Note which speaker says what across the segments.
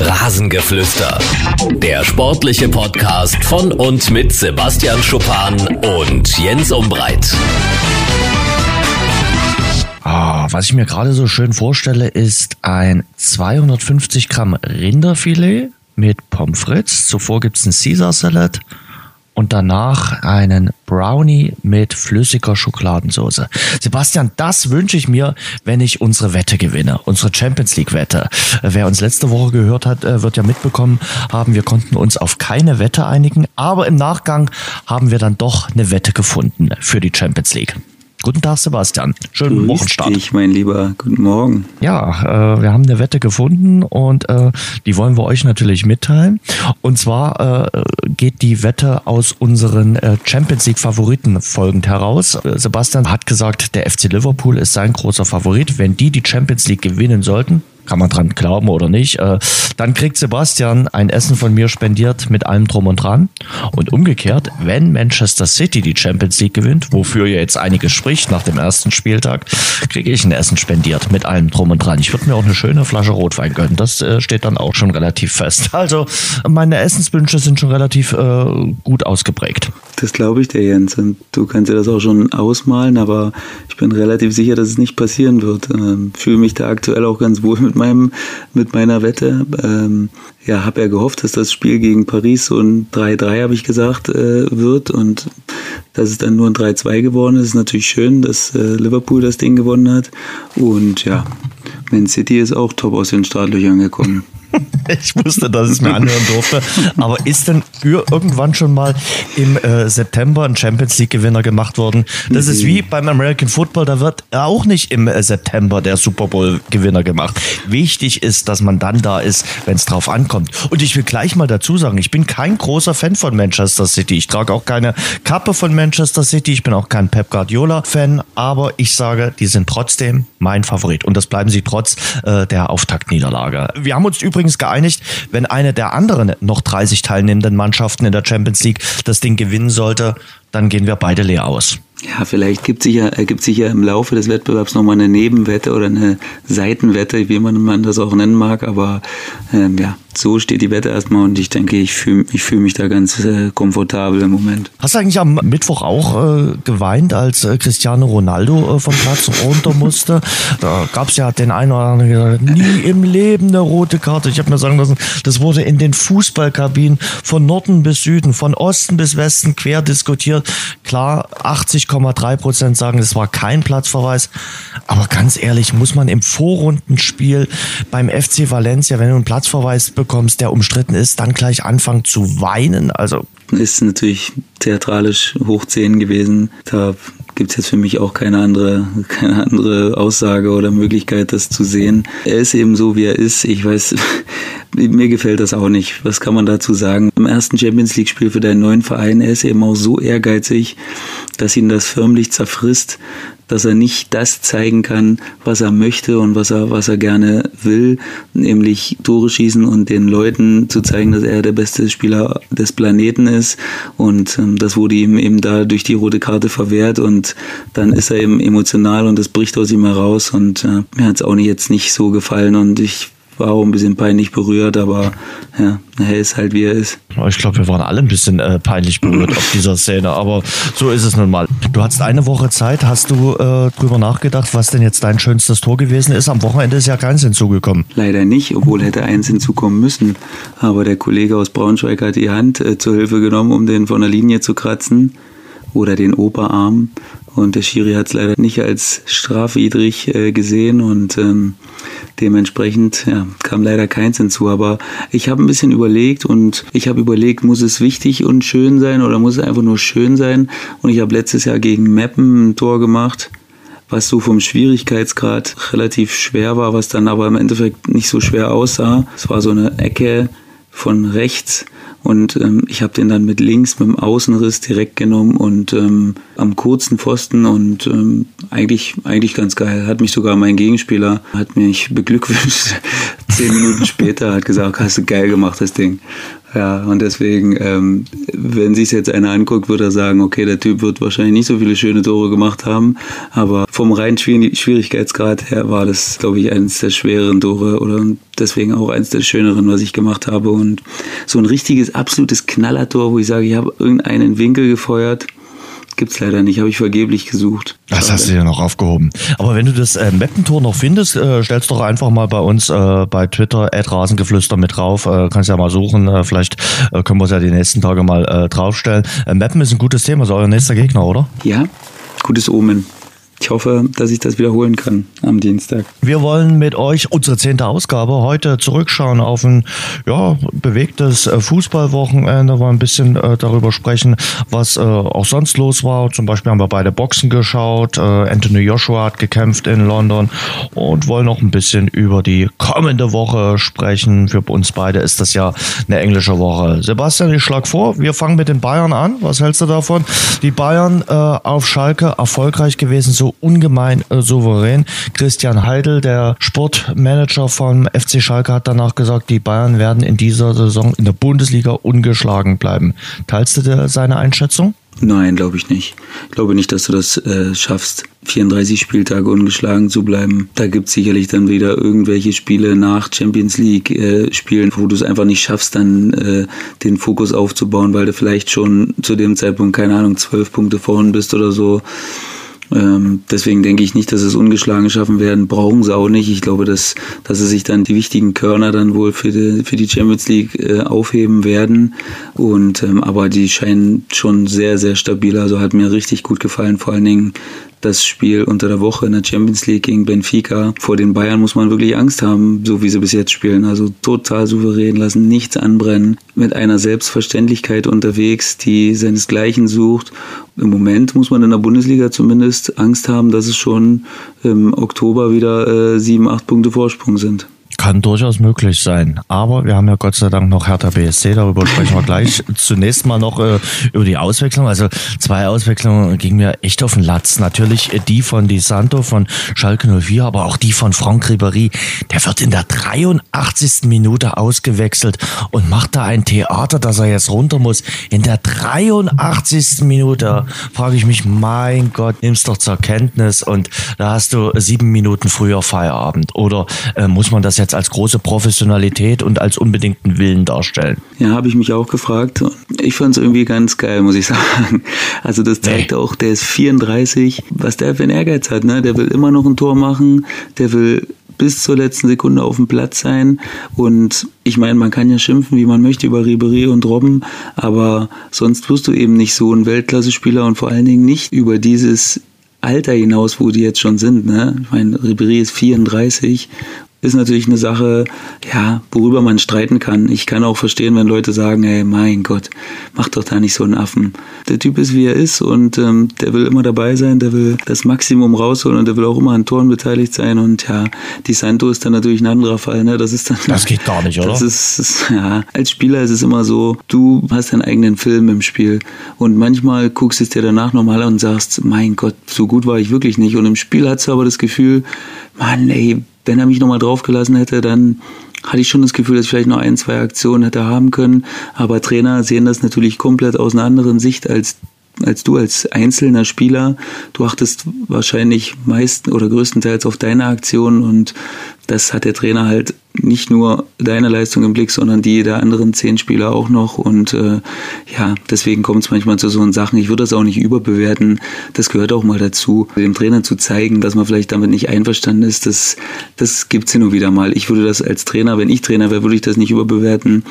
Speaker 1: Rasengeflüster. Der sportliche Podcast von und mit Sebastian Schuppan und Jens Umbreit.
Speaker 2: Ah, was ich mir gerade so schön vorstelle, ist ein 250 Gramm Rinderfilet mit Pommes frites. Zuvor gibt's einen Caesar Salad und danach einen Brownie mit flüssiger Schokoladensauce. Sebastian, das wünsche ich mir, wenn ich unsere Wette gewinne, unsere Champions League Wette. Wer uns letzte Woche gehört hat, äh, wird ja mitbekommen haben, wir konnten uns auf keine Wette einigen, aber im Nachgang haben wir dann doch eine Wette gefunden für die Champions League. Guten Tag, Sebastian. Schönen
Speaker 3: Grüß
Speaker 2: Wochenstart.
Speaker 3: dich, mein Lieber. Guten Morgen.
Speaker 2: Ja, äh, wir haben eine Wette gefunden und äh, die wollen wir euch natürlich mitteilen. Und zwar äh, geht die Wette aus unseren äh, Champions League Favoriten folgend heraus. Äh, Sebastian hat gesagt, der FC Liverpool ist sein großer Favorit. Wenn die die Champions League gewinnen sollten, kann man dran glauben oder nicht, äh, dann kriegt Sebastian ein Essen von mir spendiert mit allem drum und dran. Und umgekehrt, wenn Manchester City die Champions League gewinnt, wofür ja jetzt einiges spricht nach dem ersten Spieltag, kriege ich ein Essen spendiert mit allem drum und dran. Ich würde mir auch eine schöne Flasche Rotwein gönnen. Das äh, steht dann auch schon relativ fest. Also meine Essenswünsche sind schon relativ äh, gut ausgeprägt.
Speaker 3: Das glaube ich dir, Jens. Und du kannst dir das auch schon ausmalen, aber ich bin relativ sicher, dass es nicht passieren wird. Ähm, fühle mich da aktuell auch ganz wohl mit meinem, mit meiner Wette. Ähm, ja, habe ja gehofft, dass das Spiel gegen Paris so ein 3-3, habe ich gesagt, äh, wird. Und dass es dann nur ein 3-2 geworden ist, ist natürlich schön, dass äh, Liverpool das Ding gewonnen hat. Und ja, Man City ist auch top aus den Startlöchern gekommen.
Speaker 2: Ich wusste, dass ich es mir anhören durfte. Aber ist denn irgendwann schon mal im äh, September ein Champions League-Gewinner gemacht worden? Das ist wie beim American Football, da wird auch nicht im äh, September der Super Bowl-Gewinner gemacht. Wichtig ist, dass man dann da ist, wenn es drauf ankommt. Und ich will gleich mal dazu sagen, ich bin kein großer Fan von Manchester City. Ich trage auch keine Kappe von Manchester City. Ich bin auch kein Pep Guardiola-Fan. Aber ich sage, die sind trotzdem mein Favorit. Und das bleiben sie trotz äh, der Auftaktniederlage. Wir haben uns übrigens geeinigt, wenn eine der anderen noch 30 teilnehmenden Mannschaften in der Champions League das Ding gewinnen sollte, dann gehen wir beide leer aus.
Speaker 3: Ja, vielleicht gibt sich ja, ergibt sich ja im Laufe des Wettbewerbs nochmal eine Nebenwette oder eine Seitenwette, wie man, man das auch nennen mag. Aber ähm, ja, so steht die Wette erstmal und ich denke, ich fühle ich fühl mich da ganz äh, komfortabel im Moment.
Speaker 2: Hast du eigentlich am Mittwoch auch äh, geweint, als äh, Cristiano Ronaldo äh, vom Platz runter musste? Da gab es ja den einen oder anderen, der gesagt nie im Leben eine rote Karte. Ich habe mir sagen lassen, das wurde in den Fußballkabinen von Norden bis Süden, von Osten bis Westen quer diskutiert. Klar, 80,3 Prozent sagen, es war kein Platzverweis. Aber ganz ehrlich, muss man im Vorrundenspiel beim FC Valencia, wenn du einen Platzverweis bekommst, der umstritten ist, dann gleich anfangen zu weinen? Also
Speaker 3: ist natürlich theatralisch hoch 10 gewesen. Da gibt es jetzt für mich auch keine andere, keine andere Aussage oder Möglichkeit, das zu sehen. Er ist eben so, wie er ist. Ich weiß, mir gefällt das auch nicht. Was kann man dazu sagen? Im ersten Champions League-Spiel für deinen neuen Verein, er ist eben auch so ehrgeizig, dass ihn das förmlich zerfrisst, dass er nicht das zeigen kann, was er möchte und was er, was er gerne will, nämlich Tore schießen und den Leuten zu zeigen, dass er der beste Spieler des Planeten ist. Und ähm, das wurde ihm eben da durch die rote Karte verwehrt und dann ist er eben emotional und das bricht aus ihm heraus und äh, mir hat es auch jetzt nicht so gefallen und ich war auch ein bisschen peinlich berührt, aber ja, er ist halt wie er ist.
Speaker 2: Ich glaube, wir waren alle ein bisschen äh, peinlich berührt auf dieser Szene, aber so ist es nun mal. Du hattest eine Woche Zeit, hast du äh, drüber nachgedacht, was denn jetzt dein schönstes Tor gewesen ist? Am Wochenende ist ja keins hinzugekommen.
Speaker 3: Leider nicht, obwohl hätte eins hinzukommen müssen. Aber der Kollege aus Braunschweig hat die Hand äh, zur Hilfe genommen, um den von der Linie zu kratzen oder den Oberarm. Und der Schiri hat es leider nicht als strafwidrig äh, gesehen und ähm, dementsprechend ja, kam leider keins hinzu. Aber ich habe ein bisschen überlegt und ich habe überlegt, muss es wichtig und schön sein oder muss es einfach nur schön sein? Und ich habe letztes Jahr gegen Meppen ein Tor gemacht was so vom Schwierigkeitsgrad relativ schwer war, was dann aber im Endeffekt nicht so schwer aussah. Es war so eine Ecke von rechts und ähm, ich habe den dann mit links mit dem Außenriss direkt genommen und ähm, am kurzen Pfosten und ähm, eigentlich eigentlich ganz geil. Hat mich sogar mein Gegenspieler hat mich beglückwünscht zehn Minuten später hat gesagt, hast du geil gemacht, das Ding. Ja, und deswegen, ähm, wenn sich jetzt einer anguckt, würde er sagen, okay, der Typ wird wahrscheinlich nicht so viele schöne Tore gemacht haben, aber vom reinen Schwierigkeitsgrad her war das, glaube ich, eines der schwereren Tore oder deswegen auch eines der schöneren, was ich gemacht habe. Und so ein richtiges, absolutes Knallertor, wo ich sage, ich habe irgendeinen Winkel gefeuert, Gibt's leider nicht, habe ich vergeblich gesucht.
Speaker 2: Das Schade. hast du ja noch aufgehoben. Aber wenn du das äh, Mappentor noch findest, äh, stellst doch einfach mal bei uns äh, bei Twitter Rasengeflüster mit drauf. Äh, kannst ja mal suchen. Äh, vielleicht äh, können wir es ja die nächsten Tage mal äh, draufstellen. Mappen ist ein gutes Thema, ist euer nächster Gegner, oder?
Speaker 3: Ja, gutes Omen ich hoffe, dass ich das wiederholen kann am Dienstag.
Speaker 2: Wir wollen mit euch unsere zehnte Ausgabe heute zurückschauen auf ein ja, bewegtes äh, Fußballwochenende, wollen ein bisschen äh, darüber sprechen, was äh, auch sonst los war. Zum Beispiel haben wir beide Boxen geschaut. Äh, Anthony Joshua hat gekämpft in London und wollen noch ein bisschen über die kommende Woche sprechen. Für uns beide ist das ja eine englische Woche. Sebastian, ich schlage vor, wir fangen mit den Bayern an. Was hältst du davon? Die Bayern äh, auf Schalke erfolgreich gewesen, so ungemein äh, souverän. Christian Heidel, der Sportmanager vom FC Schalke, hat danach gesagt, die Bayern werden in dieser Saison in der Bundesliga ungeschlagen bleiben. Teilst du seine Einschätzung?
Speaker 3: Nein, glaube ich nicht. Ich glaube nicht, dass du das äh, schaffst, 34 Spieltage ungeschlagen zu bleiben. Da gibt es sicherlich dann wieder irgendwelche Spiele nach Champions League äh, Spielen, wo du es einfach nicht schaffst, dann äh, den Fokus aufzubauen, weil du vielleicht schon zu dem Zeitpunkt, keine Ahnung, zwölf Punkte vorn bist oder so. Ähm, deswegen denke ich nicht, dass es ungeschlagen schaffen werden. Brauchen sie auch nicht. Ich glaube, dass, dass sie sich dann die wichtigen Körner dann wohl für die, für die Champions League äh, aufheben werden. Und ähm, aber die scheinen schon sehr, sehr stabil. Also hat mir richtig gut gefallen. Vor allen Dingen das Spiel unter der Woche in der Champions League gegen Benfica. Vor den Bayern muss man wirklich Angst haben, so wie sie bis jetzt spielen. Also total souverän, lassen nichts anbrennen, mit einer Selbstverständlichkeit unterwegs, die seinesgleichen sucht. Im Moment muss man in der Bundesliga zumindest Angst haben, dass es schon im Oktober wieder äh, sieben, acht Punkte Vorsprung sind.
Speaker 2: Kann durchaus möglich sein. Aber wir haben ja Gott sei Dank noch Hertha BSC, darüber sprechen wir gleich. Zunächst mal noch äh, über die Auswechslung. Also zwei Auswechslungen gingen mir echt auf den Latz. Natürlich die von Di Santo von Schalke 04, aber auch die von Franck Ribéry. Der wird in der 83. Minute ausgewechselt und macht da ein Theater, dass er jetzt runter muss. In der 83. Minute frage ich mich, mein Gott, nimm's doch zur Kenntnis und da hast du sieben Minuten früher Feierabend. Oder äh, muss man das jetzt als große Professionalität und als unbedingten Willen darstellen.
Speaker 3: Ja, habe ich mich auch gefragt. Ich fand es irgendwie ganz geil, muss ich sagen. Also das zeigt nee. auch, der ist 34, was der für einen Ehrgeiz hat. Ne? Der will immer noch ein Tor machen, der will bis zur letzten Sekunde auf dem Platz sein. Und ich meine, man kann ja schimpfen, wie man möchte über Ribery und Robben, aber sonst wirst du eben nicht so ein Weltklasse-Spieler und vor allen Dingen nicht über dieses Alter hinaus, wo die jetzt schon sind. Ne? Ich meine, Ribery ist 34 ist natürlich eine Sache, ja, worüber man streiten kann. Ich kann auch verstehen, wenn Leute sagen, ey, mein Gott, mach doch da nicht so einen Affen. Der Typ ist, wie er ist und ähm, der will immer dabei sein, der will das Maximum rausholen und der will auch immer an Toren beteiligt sein und ja, die Santo ist dann natürlich ein anderer Fall, ne? Das ist dann.
Speaker 2: Das geht gar nicht, oder?
Speaker 3: Das ist, ist ja, als Spieler ist es immer so, du hast deinen eigenen Film im Spiel und manchmal guckst du es dir danach nochmal an und sagst, mein Gott, so gut war ich wirklich nicht und im Spiel hast du aber das Gefühl, Mann, ey, wenn er mich nochmal draufgelassen hätte, dann hatte ich schon das Gefühl, dass ich vielleicht noch ein, zwei Aktionen hätte haben können. Aber Trainer sehen das natürlich komplett aus einer anderen Sicht als als du als einzelner Spieler. Du achtest wahrscheinlich meist oder größtenteils auf deine Aktionen und das hat der Trainer halt nicht nur deine Leistung im Blick, sondern die der anderen zehn Spieler auch noch. Und äh, ja, deswegen kommt es manchmal zu so Sachen. Ich würde das auch nicht überbewerten. Das gehört auch mal dazu, dem Trainer zu zeigen, dass man vielleicht damit nicht einverstanden ist. Das, das gibt's ja nur wieder mal. Ich würde das als Trainer, wenn ich Trainer wäre, würde ich das nicht überbewerten.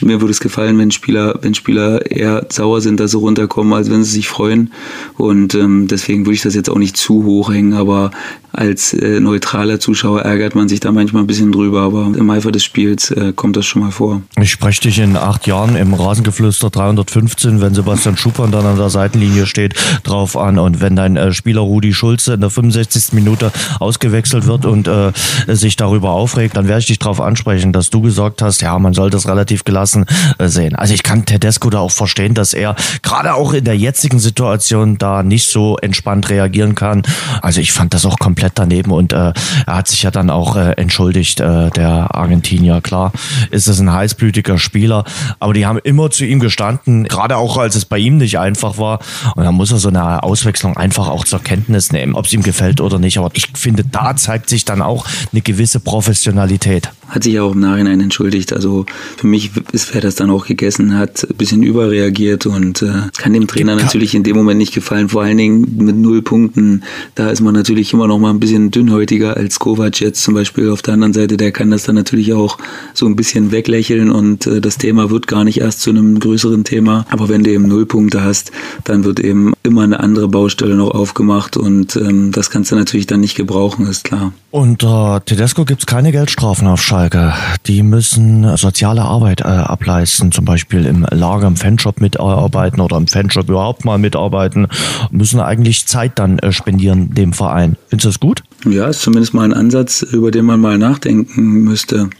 Speaker 3: Mir würde es gefallen, wenn Spieler, wenn Spieler eher sauer sind, dass sie runterkommen, als wenn sie sich freuen. Und ähm, deswegen würde ich das jetzt auch nicht zu hoch hängen. Aber als äh, neutraler Zuschauer ärgert man sich da manchmal ein bisschen drüber. Aber im Eifer des Spiels äh, kommt das schon mal vor.
Speaker 2: Ich spreche dich in acht Jahren im Rasengeflüster 315, wenn Sebastian Schuppan dann an der Seitenlinie steht, drauf an. Und wenn dein äh, Spieler Rudi Schulze in der 65. Minute ausgewechselt wird und äh, sich darüber aufregt, dann werde ich dich darauf ansprechen, dass du gesagt hast, ja, man soll das relativ gelassen äh, sehen. Also ich kann Tedesco da auch verstehen, dass er gerade auch in der jetzigen Situation da nicht so entspannt reagieren kann. Also ich fand das auch komplett komplett daneben und äh, er hat sich ja dann auch äh, entschuldigt, äh, der Argentinier. Klar, ist es ein heißblütiger Spieler, aber die haben immer zu ihm gestanden, gerade auch als es bei ihm nicht einfach war. Und da muss er so eine Auswechslung einfach auch zur Kenntnis nehmen, ob es ihm gefällt oder nicht. Aber ich finde, da zeigt sich dann auch eine gewisse Professionalität.
Speaker 3: Hat sich auch im Nachhinein entschuldigt. Also für mich ist, wer das dann auch gegessen hat, ein bisschen überreagiert und äh, kann dem Trainer natürlich in dem Moment nicht gefallen. Vor allen Dingen mit null Punkten. Da ist man natürlich immer noch mal ein bisschen dünnhäutiger als Kovac jetzt zum Beispiel auf der anderen Seite. Der kann das dann natürlich auch so ein bisschen weglächeln und äh, das Thema wird gar nicht erst zu einem größeren Thema. Aber wenn du eben null Punkte hast, dann wird eben immer eine andere Baustelle noch aufgemacht und ähm, das kannst du natürlich dann nicht gebrauchen, ist klar.
Speaker 2: Unter Tedesco gibt es keine Geldstrafen auf Schalke. Die müssen soziale Arbeit äh, ableisten, zum Beispiel im Lager, im Fanshop mitarbeiten oder im Fanshop überhaupt mal mitarbeiten, müssen eigentlich Zeit dann äh, spendieren dem Verein. Findest du das gut?
Speaker 3: Ja, ist zumindest mal ein Ansatz, über den man mal nachdenken müsste.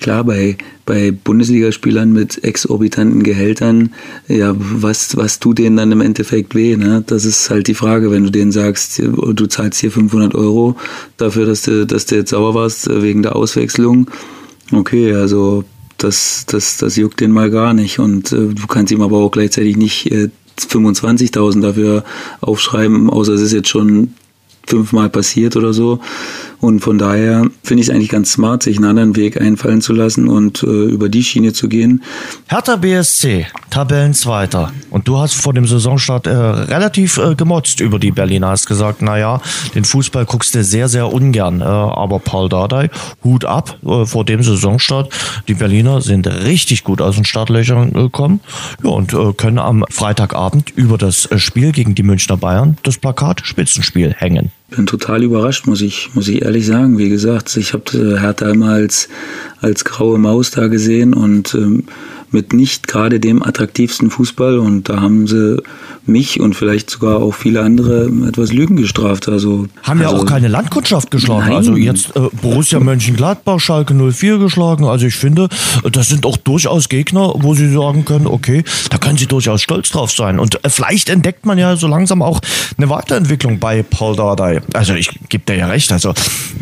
Speaker 3: Klar, bei, bei Bundesligaspielern mit exorbitanten Gehältern, ja, was, was tut denen dann im Endeffekt weh? Ne? Das ist halt die Frage, wenn du denen sagst, du zahlst hier 500 Euro dafür, dass du, dass du jetzt sauer warst wegen der Auswechslung. Okay, also das, das, das juckt den mal gar nicht. Und äh, du kannst ihm aber auch gleichzeitig nicht äh, 25.000 dafür aufschreiben, außer es ist jetzt schon fünfmal passiert oder so. Und von daher finde ich es eigentlich ganz smart, sich einen anderen Weg einfallen zu lassen und äh, über die Schiene zu gehen.
Speaker 2: Hertha BSC, Tabellenzweiter. Und du hast vor dem Saisonstart äh, relativ äh, gemotzt über die Berliner. Hast gesagt, naja, den Fußball guckst du sehr, sehr ungern. Äh, aber Paul Dardai, Hut ab äh, vor dem Saisonstart. Die Berliner sind richtig gut aus den Startlöchern gekommen. Ja, und äh, können am Freitagabend über das äh, Spiel gegen die Münchner Bayern das Plakat Spitzenspiel hängen
Speaker 3: bin total überrascht, muss ich, muss ich ehrlich sagen. Wie gesagt, ich habe äh, Hertha immer als, als graue Maus da gesehen und ähm, mit nicht gerade dem attraktivsten Fußball und da haben sie mich und vielleicht sogar auch viele andere etwas Lügen gestraft. Also
Speaker 2: haben
Speaker 3: also,
Speaker 2: ja auch keine Landkundschaft geschlagen.
Speaker 3: Nein.
Speaker 2: Also jetzt äh, Borussia Mönchengladbach, Schalke 04 geschlagen. Also ich finde, das sind auch durchaus Gegner, wo sie sagen können, okay, da können sie durchaus stolz drauf sein. Und äh, vielleicht entdeckt man ja so langsam auch eine Weiterentwicklung bei Paul Dardai. Also ich gebe dir ja recht. Also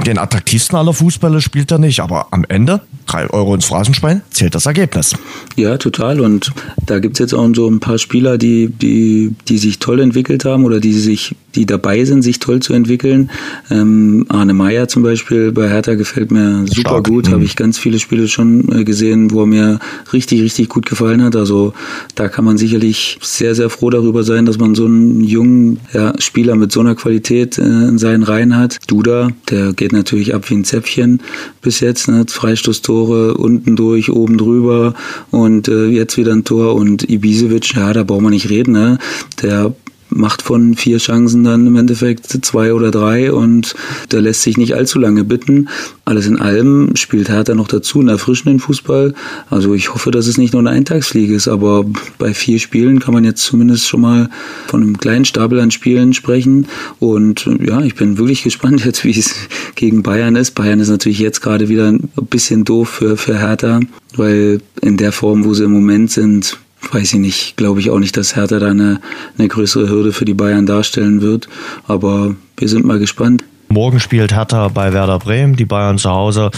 Speaker 2: den attraktivsten aller Fußballer spielt er nicht, aber am Ende drei Euro ins Phrasenschwein zählt das Ergebnis.
Speaker 3: Ja, total. Und da gibt es jetzt auch so ein paar Spieler, die, die, die sich toll entwickelt haben oder die sich, die dabei sind, sich toll zu entwickeln. Ähm, Arne Meyer zum Beispiel bei Hertha gefällt mir super Stark. gut. Mhm. Habe ich ganz viele Spiele schon äh, gesehen, wo er mir richtig, richtig gut gefallen hat. Also da kann man sicherlich sehr, sehr froh darüber sein, dass man so einen jungen ja, Spieler mit so einer Qualität äh, in seinen Reihen hat. Duda, der geht natürlich ab wie ein Zäpfchen bis jetzt. Ne? Freistoßtore unten durch, oben drüber und und äh, jetzt wieder ein Tor und Ibisevic, ja, da brauchen wir nicht reden, ne? Der macht von vier Chancen dann im Endeffekt zwei oder drei und der lässt sich nicht allzu lange bitten. Alles in allem spielt Hertha noch dazu einen erfrischenden Fußball. Also ich hoffe, dass es nicht nur eine Eintagsfliege ist, aber bei vier Spielen kann man jetzt zumindest schon mal von einem kleinen Stapel an Spielen sprechen. Und ja, ich bin wirklich gespannt jetzt, wie es gegen Bayern ist. Bayern ist natürlich jetzt gerade wieder ein bisschen doof für, für Hertha, weil in der Form, wo sie im Moment sind, weiß ich nicht, glaube ich auch nicht, dass Hertha da eine, eine größere Hürde für die Bayern darstellen wird. Aber wir sind mal gespannt.
Speaker 2: Morgen spielt Hertha bei Werder Bremen, die Bayern zu Hause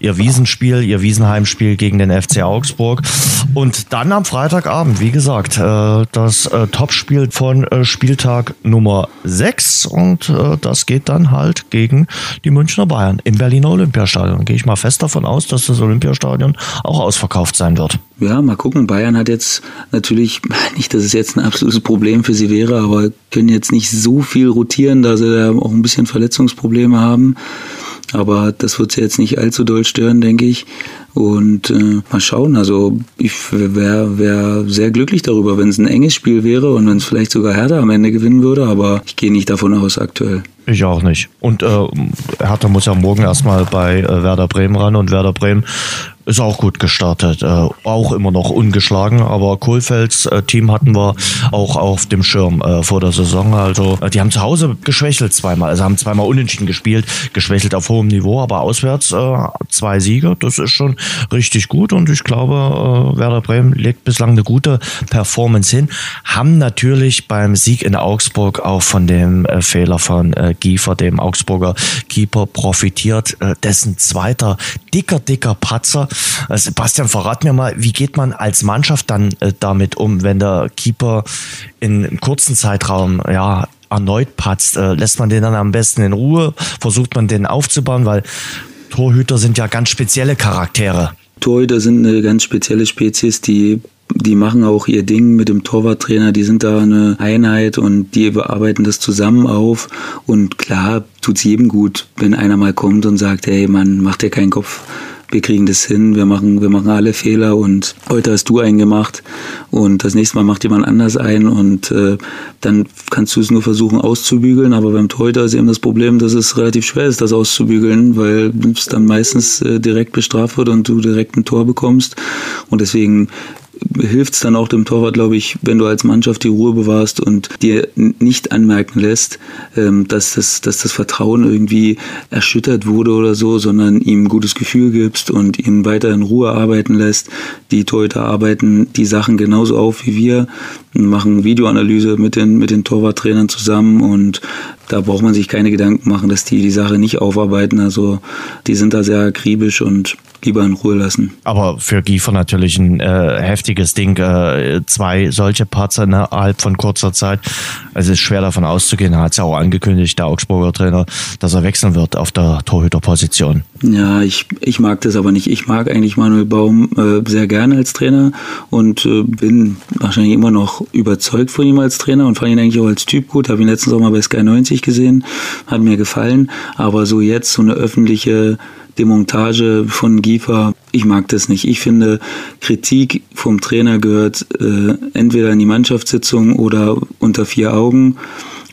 Speaker 2: ihr Wiesenspiel, ihr Wiesenheimspiel gegen den FC Augsburg. Und dann am Freitagabend, wie gesagt, äh, das äh, Topspiel von äh, Spieltag Nummer 6 und das geht dann halt gegen die Münchner Bayern im Berliner Olympiastadion. Gehe ich mal fest davon aus, dass das Olympiastadion auch ausverkauft sein wird.
Speaker 3: Ja, mal gucken. Bayern hat jetzt natürlich, nicht, dass es jetzt ein absolutes Problem für sie wäre, aber können jetzt nicht so viel rotieren, da sie da auch ein bisschen Verletzungsprobleme haben. Aber das wird sie jetzt nicht allzu doll stören, denke ich. Und äh, mal schauen. Also ich wäre wär sehr glücklich darüber, wenn es ein enges Spiel wäre und wenn es vielleicht sogar Hertha am Ende gewinnen würde. Aber ich gehe nicht davon aus aktuell.
Speaker 2: Ich auch nicht. Und äh, Hertha muss ja morgen erstmal bei äh, Werder Bremen ran und Werder Bremen ist auch gut gestartet, äh, auch immer noch ungeschlagen, aber Kohlfelds äh, Team hatten wir auch auf dem Schirm äh, vor der Saison. Also äh, die haben zu Hause geschwächelt zweimal, also haben zweimal unentschieden gespielt, geschwächelt auf hohem Niveau, aber auswärts äh, zwei Siege, das ist schon richtig gut. Und ich glaube, äh, Werder Bremen legt bislang eine gute Performance hin, haben natürlich beim Sieg in Augsburg auch von dem Fehler von Giefer, dem Augsburger Keeper, profitiert, dessen zweiter dicker, dicker Patzer äh, Sebastian, verrat mir mal, wie geht man als Mannschaft dann äh, damit um, wenn der Keeper in einem kurzen Zeitraum ja erneut patzt? Äh, lässt man den dann am besten in Ruhe? Versucht man den aufzubauen? Weil Torhüter sind ja ganz spezielle Charaktere.
Speaker 3: Torhüter sind eine ganz spezielle Spezies, die die machen auch ihr Ding mit dem Torwarttrainer, die sind da eine Einheit und die bearbeiten das zusammen auf. Und klar tut's jedem gut, wenn einer mal kommt und sagt, hey Mann, mach dir keinen Kopf wir kriegen das hin, wir machen, wir machen alle Fehler und heute hast du einen gemacht und das nächste Mal macht jemand anders ein und äh, dann kannst du es nur versuchen auszubügeln, aber beim Torhüter ist eben das Problem, dass es relativ schwer ist, das auszubügeln, weil es dann meistens äh, direkt bestraft wird und du direkt ein Tor bekommst und deswegen hilft es dann auch dem Torwart, glaube ich, wenn du als Mannschaft die Ruhe bewahrst und dir nicht anmerken lässt, ähm, dass, das, dass das Vertrauen irgendwie erschüttert wurde oder so, sondern ihm ein gutes Gefühl gibst und ihn weiter in Ruhe arbeiten lässt. Die Torhüter arbeiten die Sachen genauso auf wie wir, machen Videoanalyse mit den, mit den Torwarttrainern zusammen und da braucht man sich keine Gedanken machen, dass die die Sache nicht aufarbeiten. Also die sind da sehr akribisch und lieber in Ruhe lassen.
Speaker 2: Aber für Giefer natürlich ein äh, heftiges Ding. Äh, zwei solche Parts innerhalb von kurzer Zeit. Es ist schwer davon auszugehen. Er hat es ja auch angekündigt, der Augsburger Trainer, dass er wechseln wird auf der Torhüterposition.
Speaker 3: Ja, ich, ich mag das aber nicht. Ich mag eigentlich Manuel Baum äh, sehr gerne als Trainer und äh, bin wahrscheinlich immer noch überzeugt von ihm als Trainer und fand ihn eigentlich auch als Typ gut. Habe ihn letztens auch mal bei Sky 90 gesehen. Hat mir gefallen. Aber so jetzt so eine öffentliche Demontage von Giefer, ich mag das nicht. Ich finde, Kritik vom Trainer gehört äh, entweder in die Mannschaftssitzung oder unter vier Augen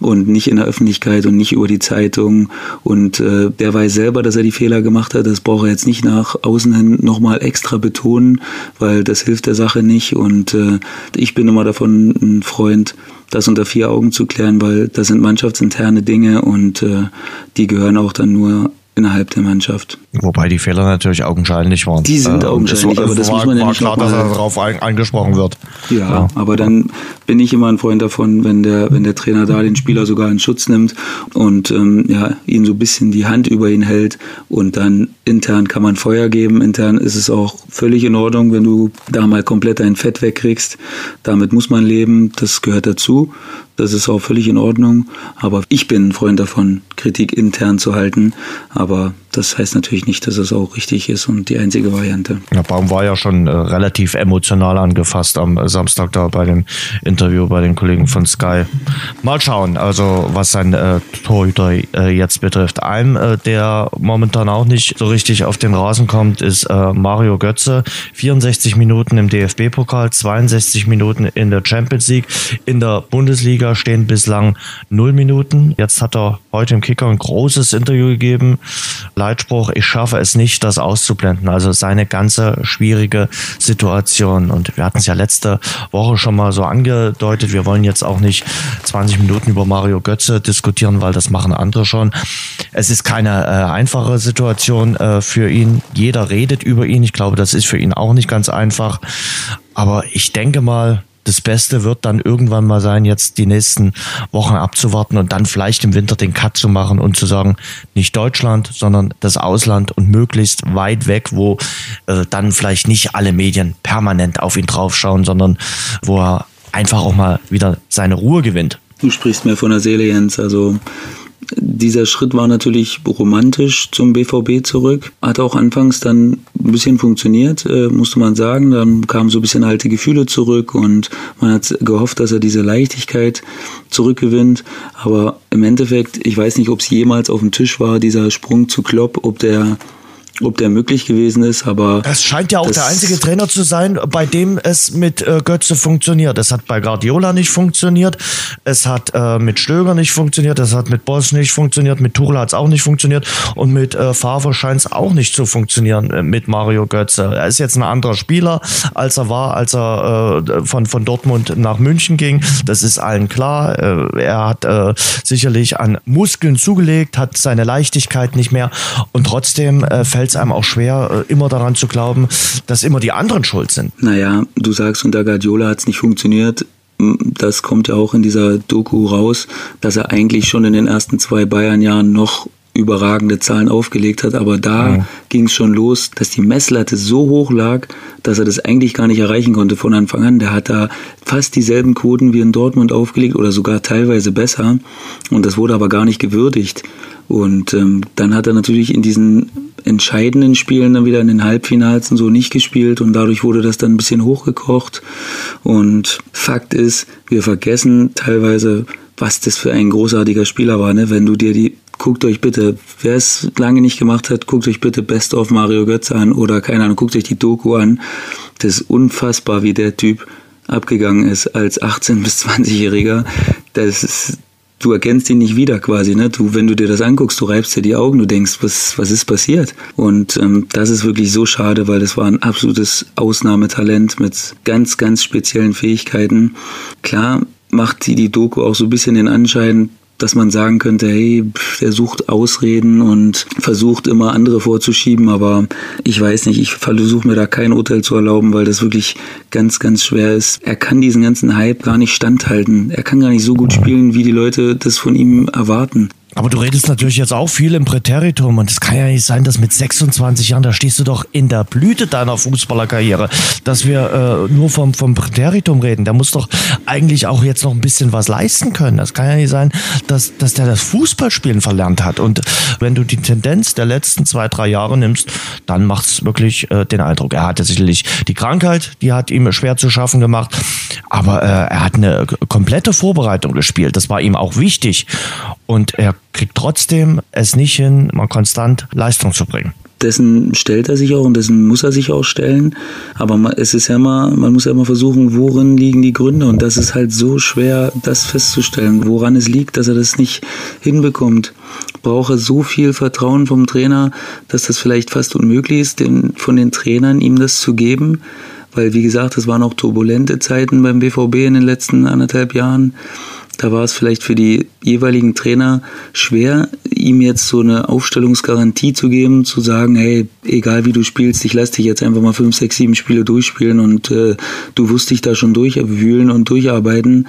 Speaker 3: und nicht in der Öffentlichkeit und nicht über die Zeitung. Und äh, der weiß selber, dass er die Fehler gemacht hat. Das braucht er jetzt nicht nach außen hin nochmal extra betonen, weil das hilft der Sache nicht. Und äh, ich bin immer davon ein Freund, das unter vier Augen zu klären, weil das sind mannschaftsinterne Dinge und äh, die gehören auch dann nur innerhalb der Mannschaft.
Speaker 2: Wobei die Fehler natürlich augenscheinlich waren.
Speaker 3: Die sind äh, augenscheinlich, aber das war, muss man ja nicht
Speaker 2: klar, dass er darauf angesprochen wird.
Speaker 3: Ja, ja, aber dann bin ich immer ein Freund davon, wenn der, wenn der Trainer da den Spieler sogar in Schutz nimmt und ähm, ja, ihn so ein bisschen die Hand über ihn hält und dann intern kann man Feuer geben. Intern ist es auch völlig in Ordnung, wenn du da mal komplett dein Fett wegkriegst. Damit muss man leben, das gehört dazu. Das ist auch völlig in Ordnung. Aber ich bin ein Freund davon, Kritik intern zu halten. Aber das heißt natürlich nicht, dass es auch richtig ist und die einzige Variante.
Speaker 2: Ja, Baum war ja schon äh, relativ emotional angefasst am Samstag da bei dem Interview bei den Kollegen von Sky. Mal schauen, also was sein äh, Torhüter äh, jetzt betrifft. Ein, äh, der momentan auch nicht so richtig auf den Rasen kommt, ist äh, Mario Götze. 64 Minuten im DFB-Pokal, 62 Minuten in der Champions League. In der Bundesliga stehen bislang 0 Minuten. Jetzt hat er heute im Kicker ein großes Interview gegeben Leitspruch, ich schaffe es nicht, das auszublenden. Also seine ganze schwierige Situation. Und wir hatten es ja letzte Woche schon mal so angedeutet. Wir wollen jetzt auch nicht 20 Minuten über Mario Götze diskutieren, weil das machen andere schon. Es ist keine äh, einfache Situation äh, für ihn. Jeder redet über ihn. Ich glaube, das ist für ihn auch nicht ganz einfach. Aber ich denke mal, das Beste wird dann irgendwann mal sein, jetzt die nächsten Wochen abzuwarten und dann vielleicht im Winter den Cut zu machen und zu sagen, nicht Deutschland, sondern das Ausland und möglichst weit weg, wo äh, dann vielleicht nicht alle Medien permanent auf ihn draufschauen, sondern wo er einfach auch mal wieder seine Ruhe gewinnt.
Speaker 3: Du sprichst mir von der Seele, Jens. Also dieser Schritt war natürlich romantisch zum BVB zurück. Hat auch anfangs dann ein bisschen funktioniert, äh, musste man sagen. Dann kamen so ein bisschen alte Gefühle zurück und man hat gehofft, dass er diese Leichtigkeit zurückgewinnt. Aber im Endeffekt, ich weiß nicht, ob es jemals auf dem Tisch war, dieser Sprung zu Klopp, ob der ob der möglich gewesen ist, aber.
Speaker 2: Das scheint ja auch der einzige Trainer zu sein, bei dem es mit äh, Götze funktioniert. Es hat bei Guardiola nicht funktioniert, es hat äh, mit Stöger nicht funktioniert, es hat mit Boss nicht funktioniert, mit Tuchel hat es auch nicht funktioniert und mit äh, Favre scheint es auch nicht zu funktionieren äh, mit Mario Götze. Er ist jetzt ein anderer Spieler, als er war, als er äh, von, von Dortmund nach München ging. Das ist allen klar. Äh, er hat äh, sicherlich an Muskeln zugelegt, hat seine Leichtigkeit nicht mehr und trotzdem äh, fällt es einem auch schwer, äh, immer daran zu glauben, dass immer die anderen schuld sind.
Speaker 3: Naja, du sagst, unter Guardiola hat es nicht funktioniert. Das kommt ja auch in dieser Doku raus, dass er eigentlich schon in den ersten zwei Bayern-Jahren noch überragende Zahlen aufgelegt hat, aber da ja. ging es schon los, dass die Messlatte so hoch lag, dass er das eigentlich gar nicht erreichen konnte von Anfang an. Der hat da fast dieselben Quoten wie in Dortmund aufgelegt oder sogar teilweise besser und das wurde aber gar nicht gewürdigt. Und ähm, dann hat er natürlich in diesen entscheidenden Spielen dann wieder in den Halbfinals und so nicht gespielt und dadurch wurde das dann ein bisschen hochgekocht. Und Fakt ist, wir vergessen teilweise, was das für ein großartiger Spieler war. Ne? Wenn du dir die guckt euch bitte, wer es lange nicht gemacht hat, guckt euch bitte Best of Mario Götze an oder keine Ahnung, guckt euch die Doku an. Das ist unfassbar, wie der Typ abgegangen ist als 18- bis 20-Jähriger. Das ist, du erkennst ihn nicht wieder quasi, ne? Du, wenn du dir das anguckst, du reibst dir die Augen, du denkst, was, was ist passiert? Und ähm, das ist wirklich so schade, weil das war ein absolutes Ausnahmetalent mit ganz, ganz speziellen Fähigkeiten. Klar macht die, die Doku auch so ein bisschen den Anschein, dass man sagen könnte, hey, der sucht Ausreden und versucht immer andere vorzuschieben, aber ich weiß nicht, ich versuche mir da kein Urteil zu erlauben, weil das wirklich ganz, ganz schwer ist. Er kann diesen ganzen Hype gar nicht standhalten. Er kann gar nicht so gut spielen, wie die Leute das von ihm erwarten.
Speaker 2: Aber du redest natürlich jetzt auch viel im Präteritum und es kann ja nicht sein, dass mit 26 Jahren, da stehst du doch in der Blüte deiner Fußballerkarriere, dass wir äh, nur vom, vom Präteritum reden. Der muss doch eigentlich auch jetzt noch ein bisschen was leisten können. Das kann ja nicht sein, dass, dass der das Fußballspielen verlernt hat. Und wenn du die Tendenz der letzten zwei, drei Jahre nimmst, dann macht es wirklich äh, den Eindruck. Er hatte sicherlich die Krankheit, die hat ihm schwer zu schaffen gemacht, aber äh, er hat eine komplette Vorbereitung gespielt. Das war ihm auch wichtig. Und er kriegt trotzdem es nicht hin, mal konstant Leistung zu bringen.
Speaker 3: Dessen stellt er sich auch und dessen muss er sich auch stellen. Aber es ist ja immer, man muss ja immer versuchen, worin liegen die Gründe. Und das ist halt so schwer, das festzustellen, woran es liegt, dass er das nicht hinbekommt. Brauche so viel Vertrauen vom Trainer, dass das vielleicht fast unmöglich ist, den, von den Trainern ihm das zu geben. Weil, wie gesagt, es waren auch turbulente Zeiten beim BVB in den letzten anderthalb Jahren. Da war es vielleicht für die jeweiligen Trainer schwer, ihm jetzt so eine Aufstellungsgarantie zu geben, zu sagen, hey, egal wie du spielst, ich lasse dich jetzt einfach mal fünf, sechs, sieben Spiele durchspielen und äh, du wirst dich da schon durchwühlen und durcharbeiten.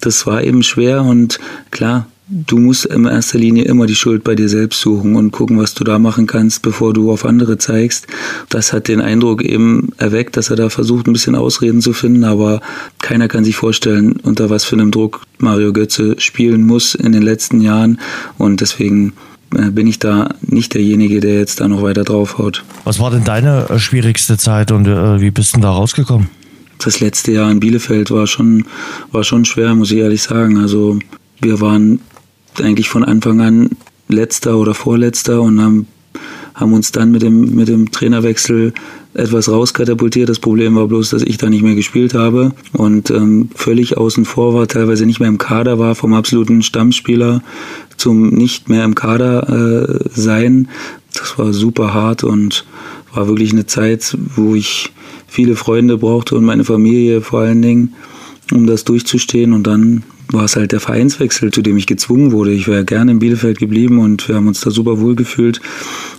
Speaker 3: Das war eben schwer und klar, du musst in erster Linie immer die Schuld bei dir selbst suchen und gucken, was du da machen kannst, bevor du auf andere zeigst. Das hat den Eindruck eben erweckt, dass er da versucht, ein bisschen Ausreden zu finden, aber keiner kann sich vorstellen, unter was für einem Druck Mario Götze spielen muss in den letzten Jahren und deswegen äh, bin ich da nicht derjenige, der jetzt da noch weiter draufhaut.
Speaker 2: Was war denn deine äh, schwierigste Zeit und äh, wie bist du da rausgekommen?
Speaker 3: Das letzte Jahr in Bielefeld war schon, war schon schwer, muss ich ehrlich sagen. Also wir waren eigentlich von Anfang an letzter oder vorletzter und haben, haben uns dann mit dem, mit dem Trainerwechsel etwas rauskatapultiert. Das Problem war bloß, dass ich da nicht mehr gespielt habe und ähm, völlig außen vor war, teilweise nicht mehr im Kader war, vom absoluten Stammspieler zum nicht mehr im Kader äh, sein. Das war super hart und war wirklich eine Zeit, wo ich viele Freunde brauchte und meine Familie vor allen Dingen, um das durchzustehen. Und dann war es halt der Vereinswechsel, zu dem ich gezwungen wurde. Ich wäre gerne in Bielefeld geblieben und wir haben uns da super wohl gefühlt.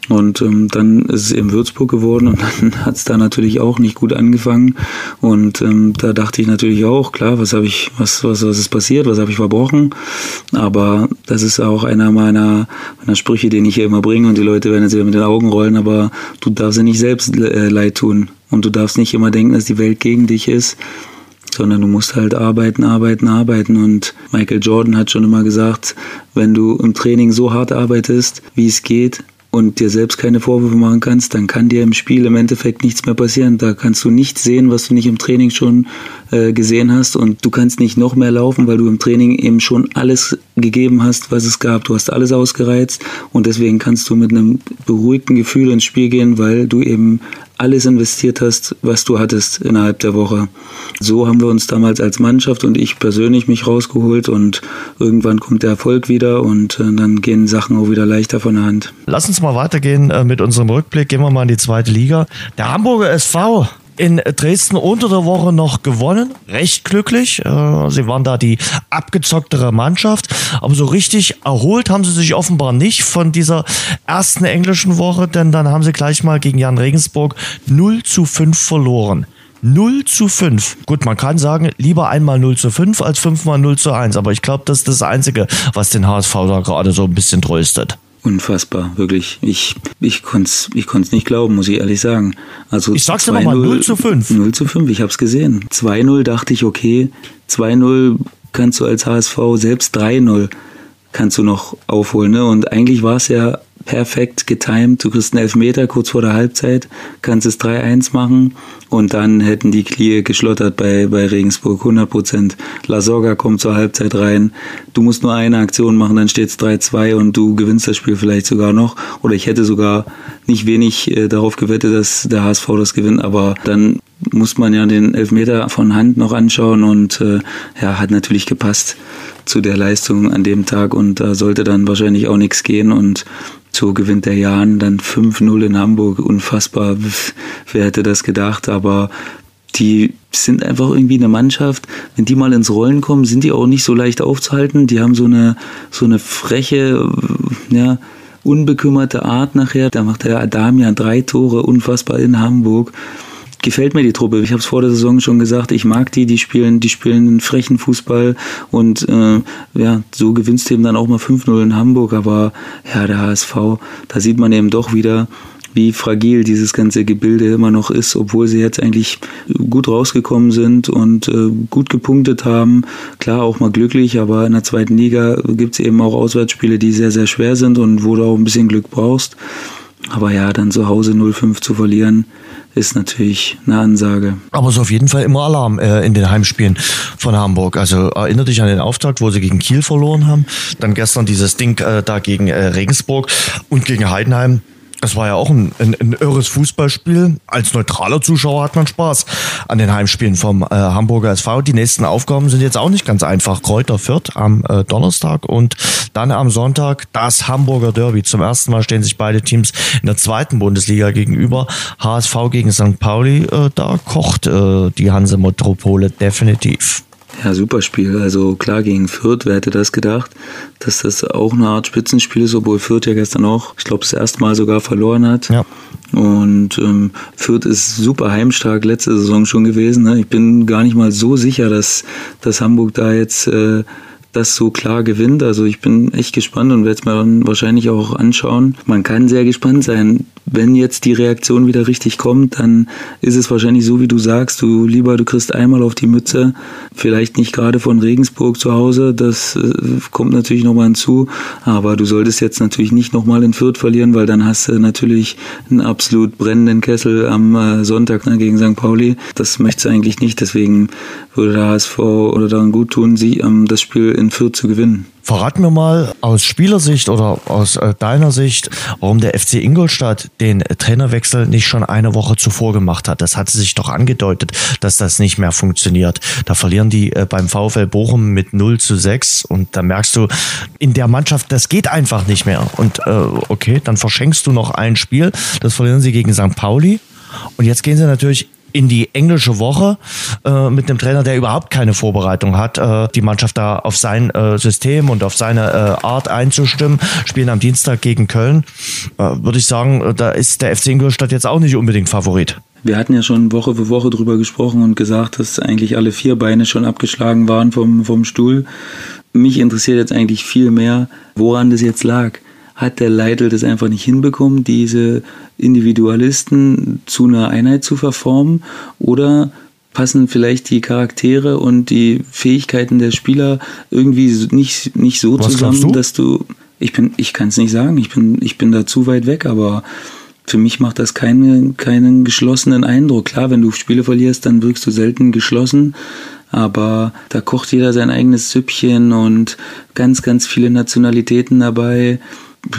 Speaker 3: Und ähm, dann ist es eben Würzburg geworden und dann hat es da natürlich auch nicht gut angefangen. Und ähm, da dachte ich natürlich auch, klar, was habe ich, was, was, was ist passiert, was habe ich verbrochen? Aber das ist auch einer meiner, meiner Sprüche, den ich hier immer bringe und die Leute werden jetzt wieder mit den Augen rollen, aber du darfst ja nicht selbst äh, leid tun. Und du darfst nicht immer denken, dass die Welt gegen dich ist sondern du musst halt arbeiten, arbeiten, arbeiten. Und Michael Jordan hat schon immer gesagt, wenn du im Training so hart arbeitest, wie es geht, und dir selbst keine Vorwürfe machen kannst, dann kann dir im Spiel im Endeffekt nichts mehr passieren. Da kannst du nichts sehen, was du nicht im Training schon äh, gesehen hast und du kannst nicht noch mehr laufen, weil du im Training eben schon alles gegeben hast, was es gab. Du hast alles ausgereizt und deswegen kannst du mit einem beruhigten Gefühl ins Spiel gehen, weil du eben alles investiert hast, was du hattest innerhalb der Woche. So haben wir uns damals als Mannschaft und ich persönlich mich rausgeholt und irgendwann kommt der Erfolg wieder und äh, dann gehen Sachen auch wieder leichter von der Hand.
Speaker 2: Lass uns mal weitergehen äh, mit unserem Rückblick. Gehen wir mal in die zweite Liga. Der Hamburger SV in Dresden unter der Woche noch gewonnen. Recht glücklich. Äh, sie waren da die abgezocktere Mannschaft. Aber so richtig erholt haben sie sich offenbar nicht von dieser ersten englischen Woche, denn dann haben sie gleich mal gegen Jan Regensburg 0 zu 5 verloren. 0 zu 5. Gut, man kann sagen, lieber einmal 0 zu 5 als fünfmal 0 zu 1. Aber ich glaube, das ist das Einzige, was den HSV da gerade so ein bisschen tröstet.
Speaker 3: Unfassbar, wirklich. Ich, ich konnte es ich konnt's nicht glauben, muss ich ehrlich sagen. Also
Speaker 2: ich sag's dir nochmal, 0 zu 5.
Speaker 3: 0 zu 5, ich hab's gesehen. 2-0 dachte ich, okay, 2-0 kannst du als HSV, selbst 3-0 kannst du noch aufholen. Ne? Und eigentlich war es ja perfekt getimed. Du kriegst einen Elfmeter kurz vor der Halbzeit, kannst es 3-1 machen und dann hätten die Klie geschlottert bei, bei Regensburg 100 Prozent. La Soga kommt zur Halbzeit rein. Du musst nur eine Aktion machen, dann steht es 3-2 und du gewinnst das Spiel vielleicht sogar noch. Oder ich hätte sogar nicht wenig äh, darauf gewettet, dass der HSV das gewinnt, aber dann muss man ja den Elfmeter von Hand noch anschauen und äh, ja, hat natürlich gepasst zu der Leistung an dem Tag und da sollte dann wahrscheinlich auch nichts gehen und so gewinnt der Jan dann 5-0 in Hamburg. Unfassbar. Wer hätte das gedacht? Aber die sind einfach irgendwie eine Mannschaft. Wenn die mal ins Rollen kommen, sind die auch nicht so leicht aufzuhalten. Die haben so eine, so eine freche, ja, unbekümmerte Art nachher. Da macht der Adamian drei Tore, unfassbar in Hamburg gefällt mir die Truppe. Ich habe es vor der Saison schon gesagt, ich mag die, die spielen, die spielen einen frechen Fußball und äh, ja, so gewinnst du eben dann auch mal 5-0 in Hamburg, aber ja, der HSV, da sieht man eben doch wieder, wie fragil dieses ganze Gebilde immer noch ist, obwohl sie jetzt eigentlich gut rausgekommen sind und äh, gut gepunktet haben. Klar, auch mal glücklich, aber in der zweiten Liga gibt es eben auch Auswärtsspiele, die sehr, sehr schwer sind und wo du auch ein bisschen Glück brauchst. Aber ja, dann zu Hause 0-5 zu verlieren, ist natürlich eine Ansage.
Speaker 2: Aber es ist auf jeden Fall immer Alarm äh, in den Heimspielen von Hamburg. Also erinnere dich an den Auftakt, wo sie gegen Kiel verloren haben. Dann gestern dieses Ding äh, da gegen äh, Regensburg und gegen Heidenheim. Es war ja auch ein, ein, ein, irres Fußballspiel. Als neutraler Zuschauer hat man Spaß an den Heimspielen vom äh, Hamburger SV. Die nächsten Aufgaben sind jetzt auch nicht ganz einfach. Kräuter Fürth am äh, Donnerstag und dann am Sonntag das Hamburger Derby. Zum ersten Mal stehen sich beide Teams in der zweiten Bundesliga gegenüber. HSV gegen St. Pauli, äh, da kocht äh, die Hanse Metropole definitiv.
Speaker 3: Ja, super Spiel. Also klar gegen Fürth, wer hätte das gedacht, dass das auch eine Art Spitzenspiel ist, obwohl Fürth ja gestern auch, ich glaube, das erste Mal sogar verloren hat. Ja. Und ähm, Fürth ist super heimstark letzte Saison schon gewesen. Ne? Ich bin gar nicht mal so sicher, dass, dass Hamburg da jetzt äh, das so klar gewinnt. Also ich bin echt gespannt und werde es mir dann wahrscheinlich auch anschauen. Man kann sehr gespannt sein. Wenn jetzt die Reaktion wieder richtig kommt, dann ist es wahrscheinlich so, wie du sagst. Du lieber, du kriegst einmal auf die Mütze. Vielleicht nicht gerade von Regensburg zu Hause. Das äh, kommt natürlich nochmal hinzu. Aber du solltest jetzt natürlich nicht nochmal in Fürth verlieren, weil dann hast du natürlich einen absolut brennenden Kessel am äh, Sonntag ne, gegen St. Pauli. Das möchtest du eigentlich nicht. Deswegen würde der HSV oder daran gut tun, sie ähm, das Spiel in Fürth zu gewinnen.
Speaker 2: Verrat mir mal aus Spielersicht oder aus äh, deiner Sicht, warum der FC Ingolstadt den Trainerwechsel nicht schon eine Woche zuvor gemacht hat. Das hatte sich doch angedeutet, dass das nicht mehr funktioniert. Da verlieren die äh, beim VfL Bochum mit 0 zu 6 und da merkst du, in der Mannschaft, das geht einfach nicht mehr. Und äh, okay, dann verschenkst du noch ein Spiel, das verlieren sie gegen St. Pauli. Und jetzt gehen sie natürlich in die englische Woche äh, mit einem Trainer, der überhaupt keine Vorbereitung hat, äh, die Mannschaft da auf sein äh, System und auf seine äh, Art einzustimmen, spielen am Dienstag gegen Köln. Äh, Würde ich sagen, äh, da ist der FC Ingolstadt jetzt auch nicht unbedingt Favorit.
Speaker 3: Wir hatten ja schon Woche für Woche drüber gesprochen und gesagt, dass eigentlich alle vier Beine schon abgeschlagen waren vom, vom Stuhl. Mich interessiert jetzt eigentlich viel mehr, woran das jetzt lag hat der Leitl das einfach nicht hinbekommen, diese Individualisten zu einer Einheit zu verformen? Oder passen vielleicht die Charaktere und die Fähigkeiten der Spieler irgendwie nicht, nicht so Was zusammen, dass du ich bin, ich kann es nicht sagen. Ich bin, ich bin da zu weit weg, aber für mich macht das keine, keinen geschlossenen Eindruck. Klar, wenn du Spiele verlierst, dann wirkst du selten geschlossen. Aber da kocht jeder sein eigenes Süppchen und ganz, ganz viele Nationalitäten dabei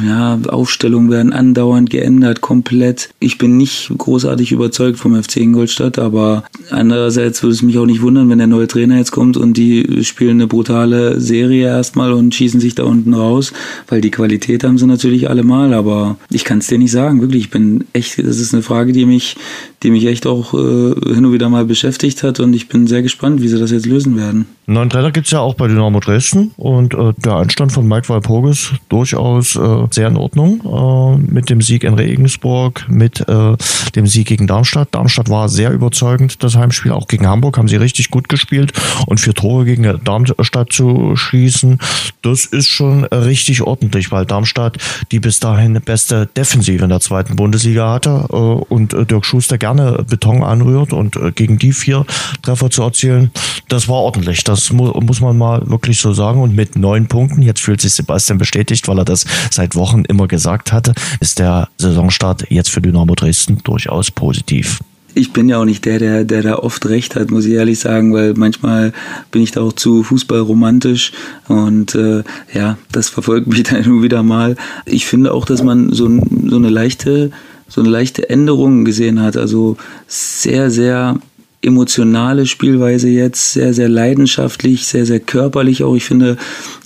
Speaker 3: ja, Aufstellungen werden andauernd geändert, komplett. Ich bin nicht großartig überzeugt vom FC Ingolstadt, aber andererseits würde es mich auch nicht wundern, wenn der neue Trainer jetzt kommt und die spielen eine brutale Serie erstmal und schießen sich da unten raus, weil die Qualität haben sie natürlich allemal, aber ich kann es dir nicht sagen, wirklich. Ich bin echt, das ist eine Frage, die mich, die mich echt auch äh, hin und wieder mal beschäftigt hat und ich bin sehr gespannt, wie sie das jetzt lösen werden.
Speaker 2: Einen neuen Trainer gibt es ja auch bei Dynamo Dresden und äh, der Einstand von Mike Walpurgis durchaus äh, sehr in Ordnung äh, mit dem Sieg in Regensburg, mit äh, dem Sieg gegen Darmstadt. Darmstadt war sehr überzeugend, das Heimspiel. Auch gegen Hamburg haben sie richtig gut gespielt und vier Tore gegen Darmstadt zu schießen, das ist schon richtig ordentlich, weil Darmstadt die bis dahin beste Defensive in der zweiten Bundesliga hatte äh, und äh, Dirk Schuster gerne Beton anrührt und äh, gegen die vier Treffer zu erzielen, das war ordentlich. Das mu muss man mal wirklich so sagen. Und mit neun Punkten, jetzt fühlt sich Sebastian bestätigt, weil er das seit Wochen immer gesagt hatte, ist der Saisonstart jetzt für Dynamo Dresden durchaus positiv
Speaker 3: ich bin ja auch nicht der, der, der da oft recht hat, muss ich ehrlich sagen, weil manchmal bin ich da auch zu fußballromantisch und äh, ja, das verfolgt mich dann immer wieder mal. Ich finde auch, dass man so, so eine leichte, so eine leichte Änderung gesehen hat. Also sehr, sehr emotionale Spielweise jetzt, sehr, sehr leidenschaftlich, sehr, sehr körperlich auch. Ich finde,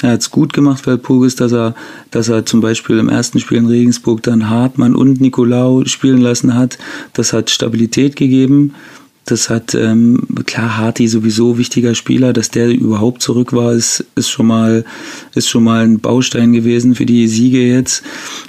Speaker 3: er hat es gut gemacht, Walpurgis, dass er, dass er zum Beispiel im ersten Spiel in Regensburg dann Hartmann und Nikolaou spielen lassen hat. Das hat Stabilität gegeben. Das hat, ähm, klar, Harti sowieso wichtiger Spieler, dass der überhaupt zurück war, ist, ist schon mal, ist schon mal ein Baustein gewesen für die Siege jetzt.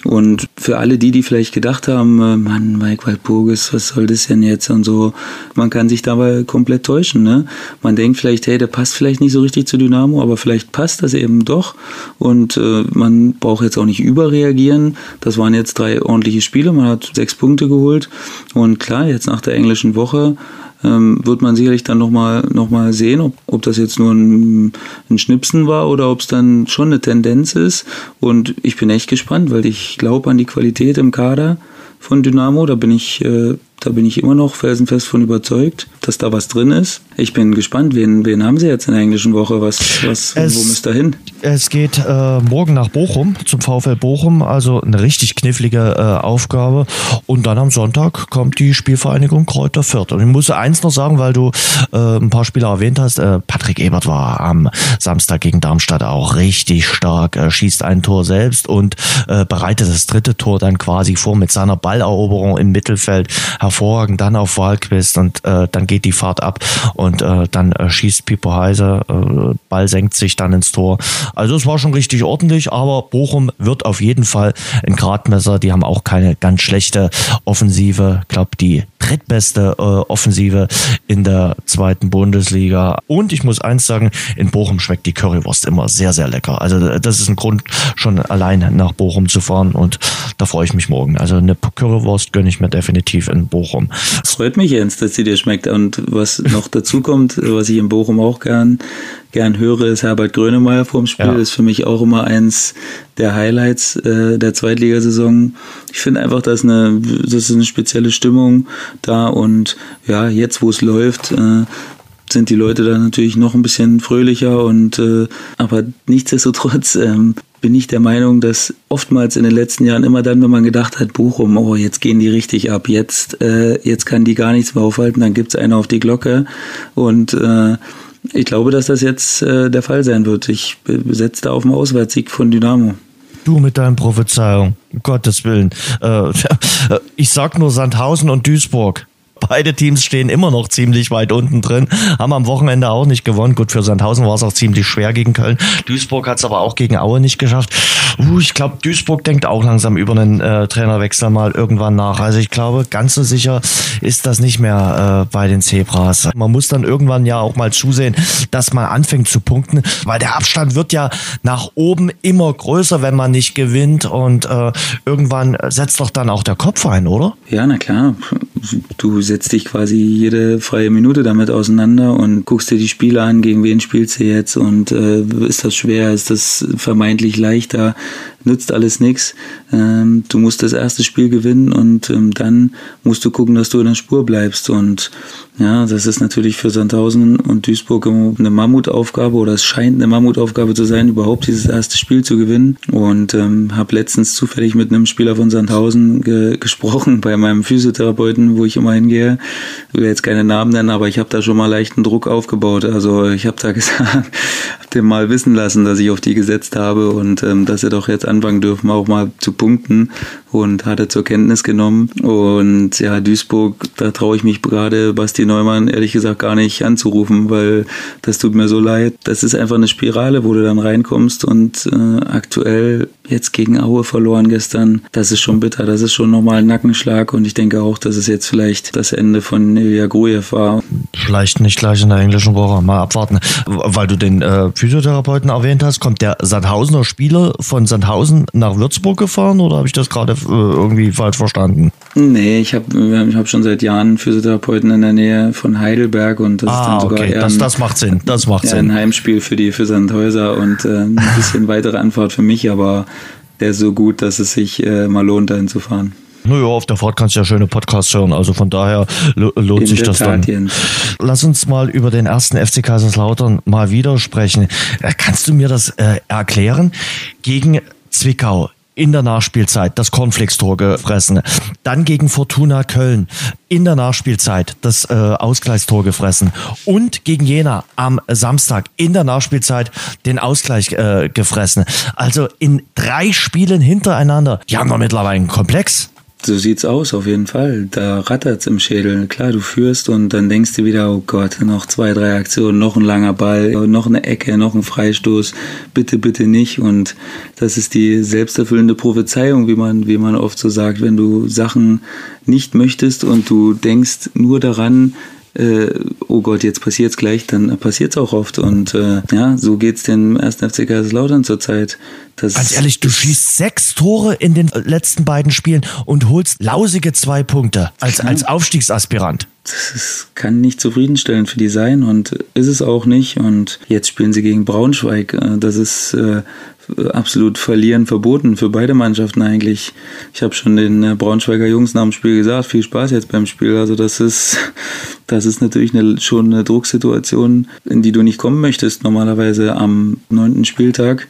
Speaker 3: Und für alle die, die vielleicht gedacht haben, äh, Mann, Mike Waldburgis, was soll das denn jetzt und so, man kann sich dabei komplett täuschen, ne? Man denkt vielleicht, hey, der passt vielleicht nicht so richtig zu Dynamo, aber vielleicht passt das eben doch. Und äh, man braucht jetzt auch nicht überreagieren. Das waren jetzt drei ordentliche Spiele, man hat sechs Punkte geholt. Und klar, jetzt nach der englischen Woche ähm, wird man sicherlich dann nochmal noch mal sehen, ob, ob das jetzt nur ein, ein Schnipsen war oder ob es dann schon eine Tendenz ist. Und ich bin echt gespannt, weil ich glaube an die Qualität im Kader von Dynamo. Da bin ich äh, da bin ich immer noch felsenfest von überzeugt, dass da was drin ist. Ich bin gespannt, wen, wen haben Sie jetzt in der englischen Woche? Was, was, es, wo müsst ihr hin?
Speaker 2: Es geht äh, morgen nach Bochum, zum VfL Bochum, also eine richtig knifflige äh, Aufgabe. Und dann am Sonntag kommt die Spielvereinigung Kräuter Fürth. Und ich muss eins noch sagen, weil du äh, ein paar Spieler erwähnt hast. Äh, Patrick Ebert war am Samstag gegen Darmstadt auch richtig stark, äh, schießt ein Tor selbst und äh, bereitet das dritte Tor dann quasi vor mit seiner Balleroberung im Mittelfeld hervorragend dann auf Wahlquist und äh, dann geht die Fahrt ab und äh, dann äh, schießt Pipo Heise, äh, Ball senkt sich dann ins Tor. Also es war schon richtig ordentlich, aber Bochum wird auf jeden Fall ein Gradmesser. Die haben auch keine ganz schlechte Offensive. Ich glaube, die drittbeste äh, Offensive in der zweiten Bundesliga. Und ich muss eins sagen, in Bochum schmeckt die Currywurst immer sehr, sehr lecker. Also das ist ein Grund, schon allein nach Bochum zu fahren und da freue ich mich morgen. Also eine Currywurst gönne ich mir definitiv in Bochum.
Speaker 3: Es freut mich, Jens, dass sie dir schmeckt. Und was noch dazu kommt, was ich in Bochum auch gern, gern höre, ist Herbert Grönemeyer vorm Spiel. Ja. Das ist für mich auch immer eins der Highlights äh, der Zweitligasaison. Ich finde einfach, dass eine, das ist eine spezielle Stimmung da und ja, jetzt wo es läuft, äh, sind die Leute da natürlich noch ein bisschen fröhlicher und äh, aber nichtsdestotrotz ähm, bin ich der Meinung, dass oftmals in den letzten Jahren immer dann, wenn man gedacht hat, Bochum, oh, jetzt gehen die richtig ab, jetzt, äh, jetzt kann die gar nichts mehr aufhalten, dann gibt's eine auf die Glocke. Und äh, ich glaube, dass das jetzt äh, der Fall sein wird. Ich setze da auf den Auswärtssieg von Dynamo.
Speaker 2: Du mit deinen Prophezeiungen, um Gottes Willen. Äh, ich sag nur Sandhausen und Duisburg. Beide Teams stehen immer noch ziemlich weit unten drin, haben am Wochenende auch nicht gewonnen. Gut, für Sandhausen war es auch ziemlich schwer gegen Köln. Duisburg hat es aber auch gegen Aue nicht geschafft. Uh, ich glaube, Duisburg denkt auch langsam über einen äh, Trainerwechsel mal irgendwann nach. Also ich glaube, ganz so sicher ist das nicht mehr äh, bei den Zebras. Man muss dann irgendwann ja auch mal zusehen, dass man anfängt zu punkten, weil der Abstand wird ja nach oben immer größer, wenn man nicht gewinnt und äh, irgendwann setzt doch dann auch der Kopf ein, oder?
Speaker 3: Ja, na klar. Du setzt dich quasi jede freie Minute damit auseinander und guckst dir die Spiele an, gegen wen spielst du jetzt und äh, ist das schwer, ist das vermeintlich leichter. Nützt alles nichts. Ähm, du musst das erste Spiel gewinnen und ähm, dann musst du gucken, dass du in der Spur bleibst. Und ja, das ist natürlich für Sandhausen und Duisburg eine Mammutaufgabe oder es scheint eine Mammutaufgabe zu sein, überhaupt dieses erste Spiel zu gewinnen. Und ähm, habe letztens zufällig mit einem Spieler von Sandhausen ge gesprochen bei meinem Physiotherapeuten, wo ich immer hingehe. Ich will jetzt keine Namen nennen, aber ich habe da schon mal leichten Druck aufgebaut. Also ich habe da gesagt, hab dem mal wissen lassen, dass ich auf die gesetzt habe und ähm, dass sie doch jetzt anfangen dürfen, auch mal zu punkten und hat er zur Kenntnis genommen. Und ja, Duisburg, da traue ich mich gerade Basti Neumann ehrlich gesagt gar nicht anzurufen, weil das tut mir so leid. Das ist einfach eine Spirale, wo du dann reinkommst und äh, aktuell jetzt gegen Aue verloren gestern. Das ist schon bitter, das ist schon nochmal ein Nackenschlag und ich denke auch, dass es jetzt vielleicht das Ende von Ilya Grujew war.
Speaker 2: Vielleicht nicht gleich in der englischen Woche, mal abwarten. Weil du den äh, Physiotherapeuten erwähnt hast, kommt der Sandhausener Spieler von Sandhausen nach Würzburg gefahren oder habe ich das gerade äh, irgendwie falsch verstanden?
Speaker 3: Nee, ich habe ich hab schon seit Jahren Physiotherapeuten in der Nähe von Heidelberg und das
Speaker 2: ah,
Speaker 3: ist dann sogar
Speaker 2: okay.
Speaker 3: eher
Speaker 2: das, das macht Sinn. Das macht Sinn.
Speaker 3: ein Heimspiel für die für Sandhäuser und äh, ein bisschen weitere Anfahrt für mich, aber der ist so gut, dass es sich äh, mal lohnt, dahin zu fahren.
Speaker 2: Naja, auf der Fahrt kannst du ja schöne Podcasts hören, also von daher lo lohnt
Speaker 3: In
Speaker 2: sich das dann. Lass uns mal über den ersten FC Kaiserslautern mal wieder sprechen. Äh, Kannst du mir das äh, erklären? Gegen Zwickau in der Nachspielzeit das Cornflakes-Tor gefressen. Dann gegen Fortuna Köln in der Nachspielzeit das äh, Ausgleichstor gefressen. Und gegen Jena am Samstag in der Nachspielzeit den Ausgleich äh, gefressen. Also in drei Spielen hintereinander. Die haben doch mittlerweile einen Komplex.
Speaker 3: So sieht's aus, auf jeden Fall. Da rattert's im Schädel. Klar, du führst und dann denkst du wieder, oh Gott, noch zwei, drei Aktionen, noch ein langer Ball, noch eine Ecke, noch ein Freistoß. Bitte, bitte nicht. Und das ist die selbsterfüllende Prophezeiung, wie man, wie man oft so sagt, wenn du Sachen nicht möchtest und du denkst nur daran, äh, oh Gott, jetzt passiert's gleich, dann passiert's auch oft. Und äh, ja, so geht's dem ersten FC Kaiserslautern zurzeit. Das
Speaker 2: Ganz ehrlich, du schießt sechs Tore in den letzten beiden Spielen und holst lausige zwei Punkte als, als Aufstiegsaspirant.
Speaker 3: das ist, kann nicht zufriedenstellend für die sein und ist es auch nicht. Und jetzt spielen sie gegen Braunschweig. Äh, Das ist äh, absolut verlieren verboten für beide Mannschaften eigentlich. Ich habe schon den Braunschweiger Jungs nach dem Spiel gesagt, viel Spaß jetzt beim Spiel. Also das ist, das ist natürlich eine, schon eine Drucksituation, in die du nicht kommen möchtest normalerweise am neunten Spieltag.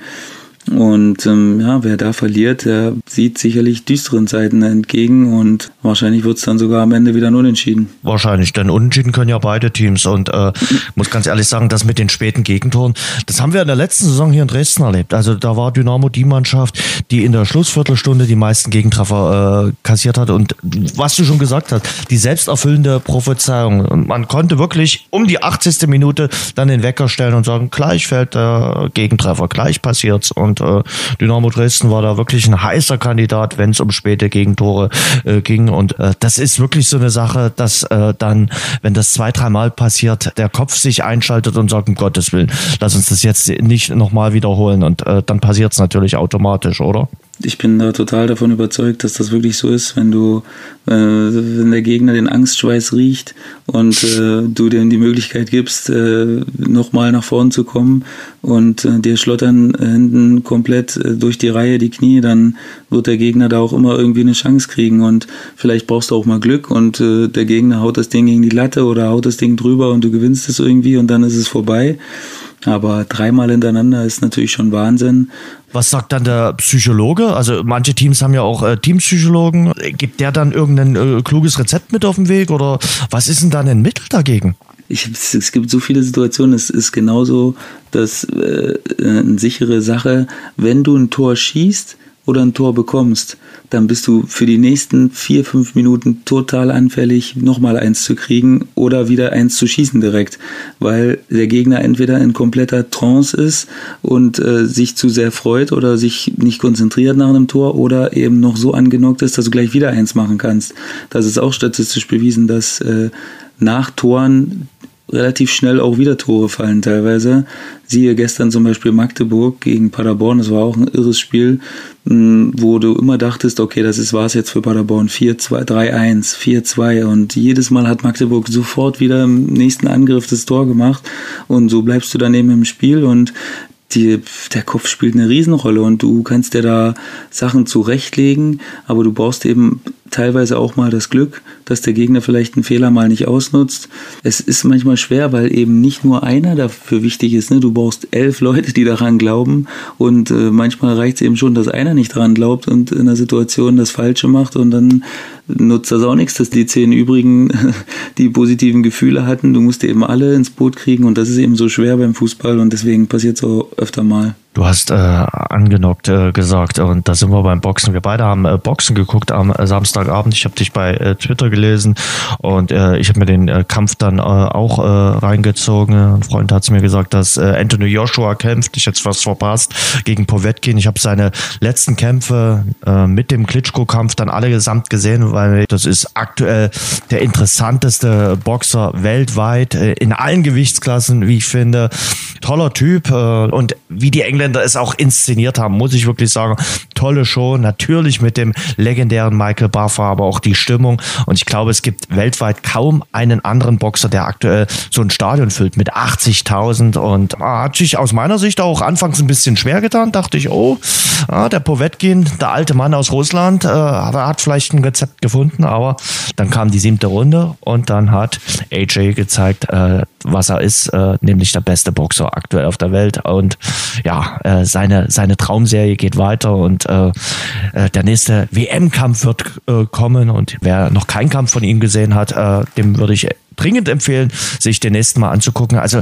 Speaker 3: Und ähm, ja, wer da verliert, der sieht sicherlich düsteren Zeiten entgegen und wahrscheinlich wird es dann sogar am Ende wieder nur entschieden.
Speaker 2: Wahrscheinlich, denn unentschieden können ja beide Teams. Und äh, muss ganz ehrlich sagen, das mit den späten Gegentoren, das haben wir in der letzten Saison hier in Dresden erlebt. Also da war Dynamo die Mannschaft, die in der Schlussviertelstunde die meisten Gegentreffer äh, kassiert hat. Und was du schon gesagt hast, die selbsterfüllende Prophezeiung. Und man konnte wirklich um die 80. Minute dann den Wecker stellen und sagen, gleich fällt der Gegentreffer, gleich passiert's. Und äh, Dynamo Dresden war da wirklich ein heißer Kandidat, wenn es um späte Gegentore äh, ging. Und äh, das ist wirklich so eine Sache, dass äh, dann, wenn das zwei, dreimal passiert, der Kopf sich einschaltet und sagt, um Gottes Willen, lass uns das jetzt nicht nochmal wiederholen. Und äh, dann passiert es natürlich automatisch, oder?
Speaker 3: Ich bin da total davon überzeugt, dass das wirklich so ist, wenn du, äh, wenn der Gegner den Angstschweiß riecht und äh, du dem die Möglichkeit gibst, äh, nochmal nach vorn zu kommen und äh, dir schlottern äh, hinten komplett äh, durch die Reihe die Knie, dann wird der Gegner da auch immer irgendwie eine Chance kriegen und vielleicht brauchst du auch mal Glück und äh, der Gegner haut das Ding gegen die Latte oder haut das Ding drüber und du gewinnst es irgendwie und dann ist es vorbei. Aber dreimal hintereinander ist natürlich schon Wahnsinn.
Speaker 2: Was sagt dann der Psychologe? Also manche Teams haben ja auch äh, Teampsychologen. Gibt der dann irgendein äh, kluges Rezept mit auf den Weg oder was ist denn dann ein Mittel dagegen?
Speaker 3: Ich, es gibt so viele Situationen, es ist genauso das äh, eine sichere Sache, wenn du ein Tor schießt oder ein Tor bekommst, dann bist du für die nächsten vier, fünf Minuten total anfällig, nochmal eins zu kriegen oder wieder eins zu schießen direkt, weil der Gegner entweder in kompletter Trance ist und äh, sich zu sehr freut oder sich nicht konzentriert nach einem Tor oder eben noch so angenockt ist, dass du gleich wieder eins machen kannst. Das ist auch statistisch bewiesen, dass äh, nach Toren relativ schnell auch wieder Tore fallen teilweise. Siehe gestern zum Beispiel Magdeburg gegen Paderborn, das war auch ein irres Spiel, wo du immer dachtest, okay, das ist war's jetzt für Paderborn, 4-2, 3-1, 4-2 und jedes Mal hat Magdeburg sofort wieder im nächsten Angriff das Tor gemacht. Und so bleibst du dann eben im Spiel und die, der Kopf spielt eine Riesenrolle. Und du kannst dir da Sachen zurechtlegen, aber du brauchst eben teilweise auch mal das Glück, dass der Gegner vielleicht einen Fehler mal nicht ausnutzt. Es ist manchmal schwer, weil eben nicht nur einer dafür wichtig ist. Ne? Du brauchst elf Leute, die daran glauben und äh, manchmal reicht es eben schon, dass einer nicht daran glaubt und in der Situation das Falsche macht und dann nutzt das auch nichts, dass die zehn übrigen die positiven Gefühle hatten. Du musst eben alle ins Boot kriegen und das ist eben so schwer beim Fußball und deswegen passiert es auch öfter mal.
Speaker 2: Du hast äh, angenockt äh, gesagt und da sind wir beim Boxen. Wir beide haben äh, Boxen geguckt am äh, Samstagabend. Ich habe dich bei äh, Twitter gelesen und äh, ich habe mir den äh, Kampf dann äh, auch äh, reingezogen. Ein Freund hat mir gesagt, dass äh, Anthony Joshua kämpft. Ich jetzt fast verpasst gegen Povetkin. Ich habe seine letzten Kämpfe äh, mit dem Klitschko-Kampf dann alle gesamt gesehen, weil das ist aktuell der interessanteste Boxer weltweit äh, in allen Gewichtsklassen, wie ich finde. Toller Typ äh, und wie die Engländer Engländer es auch inszeniert haben, muss ich wirklich sagen. Tolle Show, natürlich mit dem legendären Michael Buffer, aber auch die Stimmung. Und ich glaube, es gibt weltweit kaum einen anderen Boxer, der aktuell so ein Stadion füllt mit 80.000. Und ah, hat sich aus meiner Sicht auch anfangs ein bisschen schwer getan. Dachte ich, oh, ah, der Povetkin, der alte Mann aus Russland, äh, hat vielleicht ein Rezept gefunden. Aber dann kam die siebte Runde und dann hat AJ gezeigt, äh, was er ist, äh, nämlich der beste Boxer aktuell auf der Welt. Und ja, äh, seine, seine Traumserie geht weiter und äh, äh der nächste WM-Kampf wird äh, kommen. Und wer noch keinen Kampf von ihm gesehen hat, äh, dem würde ich dringend empfehlen, sich den nächsten Mal anzugucken. Also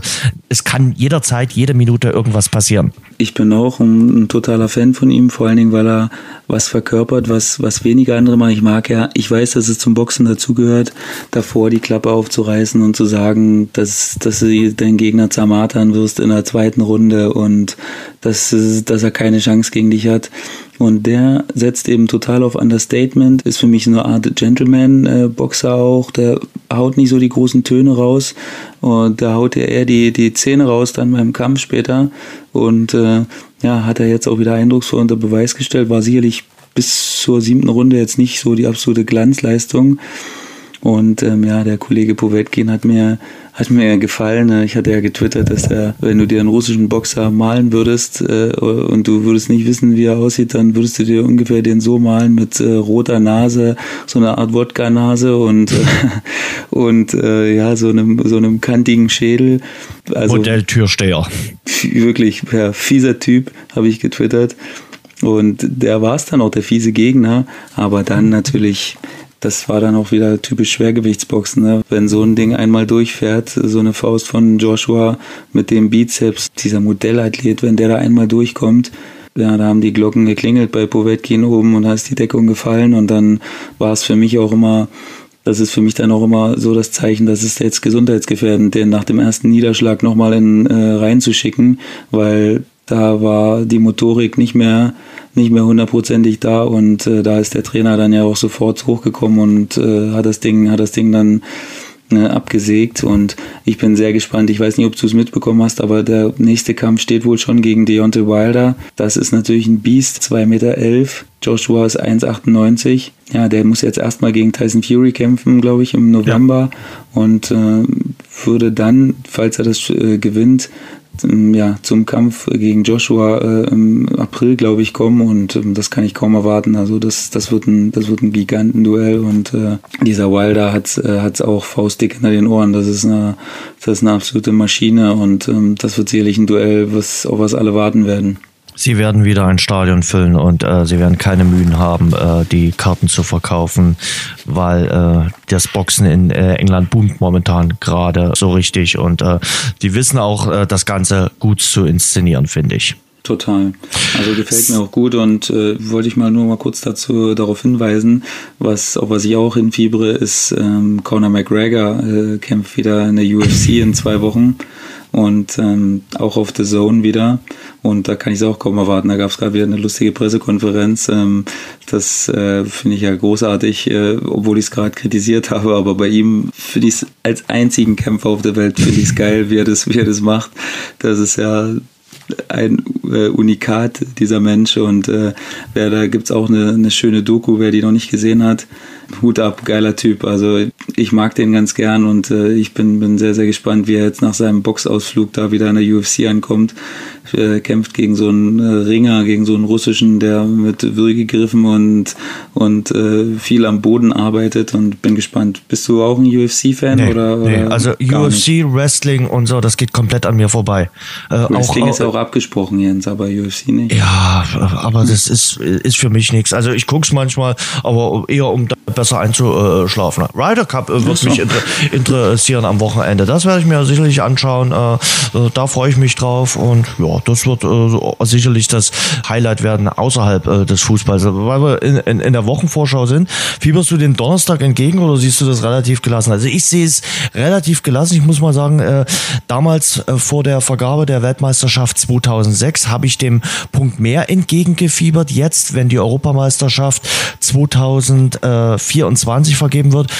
Speaker 2: es kann jederzeit, jede Minute irgendwas passieren.
Speaker 3: Ich bin auch ein, ein, totaler Fan von ihm, vor allen Dingen, weil er was verkörpert, was, was wenige andere machen. Ich mag ja, ich weiß, dass es zum Boxen dazugehört, davor die Klappe aufzureißen und zu sagen, dass, dass du deinen Gegner zermartern wirst in der zweiten Runde und dass, dass er keine Chance gegen dich hat. Und der setzt eben total auf Understatement, ist für mich eine Art Gentleman-Boxer auch. Der haut nicht so die großen Töne raus. Und da haut er eher die, die Zähne raus dann beim Kampf später. Und äh, ja, hat er jetzt auch wieder eindrucksvoll unter Beweis gestellt. War sicherlich bis zur siebten Runde jetzt nicht so die absolute Glanzleistung. Und ähm, ja, der Kollege Povetkin hat mir hat mir gefallen. Ich hatte ja getwittert, dass er, wenn du dir einen russischen Boxer malen würdest äh, und du würdest nicht wissen, wie er aussieht, dann würdest du dir ungefähr den so malen mit äh, roter Nase, so einer Art Wodka-Nase und, äh, und äh, ja, so einem, so einem kantigen Schädel.
Speaker 2: Also, Modelltürsteher.
Speaker 3: Wirklich, ja, fieser Typ, habe ich getwittert. Und der war es dann auch, der fiese Gegner, aber dann natürlich das war dann auch wieder typisch Schwergewichtsboxen. Ne? Wenn so ein Ding einmal durchfährt, so eine Faust von Joshua mit dem Bizeps, dieser Modellathlet, wenn der da einmal durchkommt, ja, da haben die Glocken geklingelt bei Povetkin oben und da ist die Deckung gefallen und dann war es für mich auch immer das ist für mich dann auch immer so das Zeichen, dass es jetzt gesundheitsgefährdend, den nach dem ersten Niederschlag nochmal in äh, reinzuschicken, weil da war die Motorik nicht mehr nicht mehr hundertprozentig da und äh, da ist der Trainer dann ja auch sofort hochgekommen und äh, hat das Ding, hat das Ding dann ne, abgesägt und ich bin sehr gespannt. Ich weiß nicht, ob du es mitbekommen hast, aber der nächste Kampf steht wohl schon gegen Deontay Wilder. Das ist natürlich ein Biest, 2,11 Meter. Elf. Joshua ist 1,98. Ja, der muss jetzt erstmal gegen Tyson Fury kämpfen, glaube ich, im November ja. und äh, würde dann, falls er das äh, gewinnt, ja, zum Kampf gegen Joshua äh, im April, glaube ich, kommen und ähm, das kann ich kaum erwarten. Also das, das wird ein, das wird ein Gigantenduell und äh, dieser Wilder hat äh, hat's auch faustdick hinter den Ohren. Das ist eine, das ist eine absolute Maschine und ähm, das wird sicherlich ein Duell, was auf was alle warten werden.
Speaker 2: Sie werden wieder ein Stadion füllen und äh, sie werden keine Mühen haben, äh, die Karten zu verkaufen, weil äh, das Boxen in äh, England boomt momentan gerade so richtig und äh, die wissen auch, äh, das Ganze gut zu inszenieren, finde ich.
Speaker 3: Total. Also gefällt mir auch gut und wollte ich mal nur mal kurz dazu darauf hinweisen, was auf was ich auch hinfiebere, ist ähm, Conor McGregor kämpft wieder in der UFC in zwei Wochen und ähm, auch auf The Zone wieder. Und da kann ich es auch kaum erwarten. Da gab es gerade wieder eine lustige Pressekonferenz. Ähm, das äh, finde ich ja großartig, äh, obwohl ich es gerade kritisiert habe. Aber bei ihm finde ich es als einzigen Kämpfer auf der Welt finde ich es geil, wie er das, wie er das macht. Das ist ja ein äh, Unikat, dieser Mensch. Und äh, wer, da gibt's auch eine, eine schöne Doku, wer die noch nicht gesehen hat. Hut ab, geiler Typ. Also ich mag den ganz gern und äh, ich bin, bin sehr, sehr gespannt, wie er jetzt nach seinem Boxausflug da wieder in der UFC ankommt. Er kämpft gegen so einen äh, Ringer, gegen so einen russischen, der mit Würgegriffen und, und äh, viel am Boden arbeitet und bin gespannt. Bist du auch ein UFC-Fan?
Speaker 2: Nee,
Speaker 3: oder,
Speaker 2: nee.
Speaker 3: oder
Speaker 2: also UFC, nicht? Wrestling und so, das geht komplett an mir vorbei.
Speaker 3: Äh, Wrestling auch, ist auch abgesprochen, Jens, aber UFC nicht.
Speaker 2: Ja, aber das ist, ist für mich nichts. Also ich guck's manchmal, aber eher um besser einzuschlafen. Ryder Cup äh, wird mich interessieren am Wochenende. Das werde ich mir sicherlich anschauen. Äh, äh, da freue ich mich drauf und ja, das wird sicherlich das Highlight werden außerhalb des Fußballs. Weil wir in, in, in der Wochenvorschau sind, fieberst du den Donnerstag entgegen oder siehst du das relativ gelassen? Also ich sehe es relativ gelassen. Ich muss mal sagen, damals vor der Vergabe der Weltmeisterschaft 2006 habe ich dem Punkt mehr entgegengefiebert. Jetzt, wenn die Europameisterschaft 2024 vergeben wird,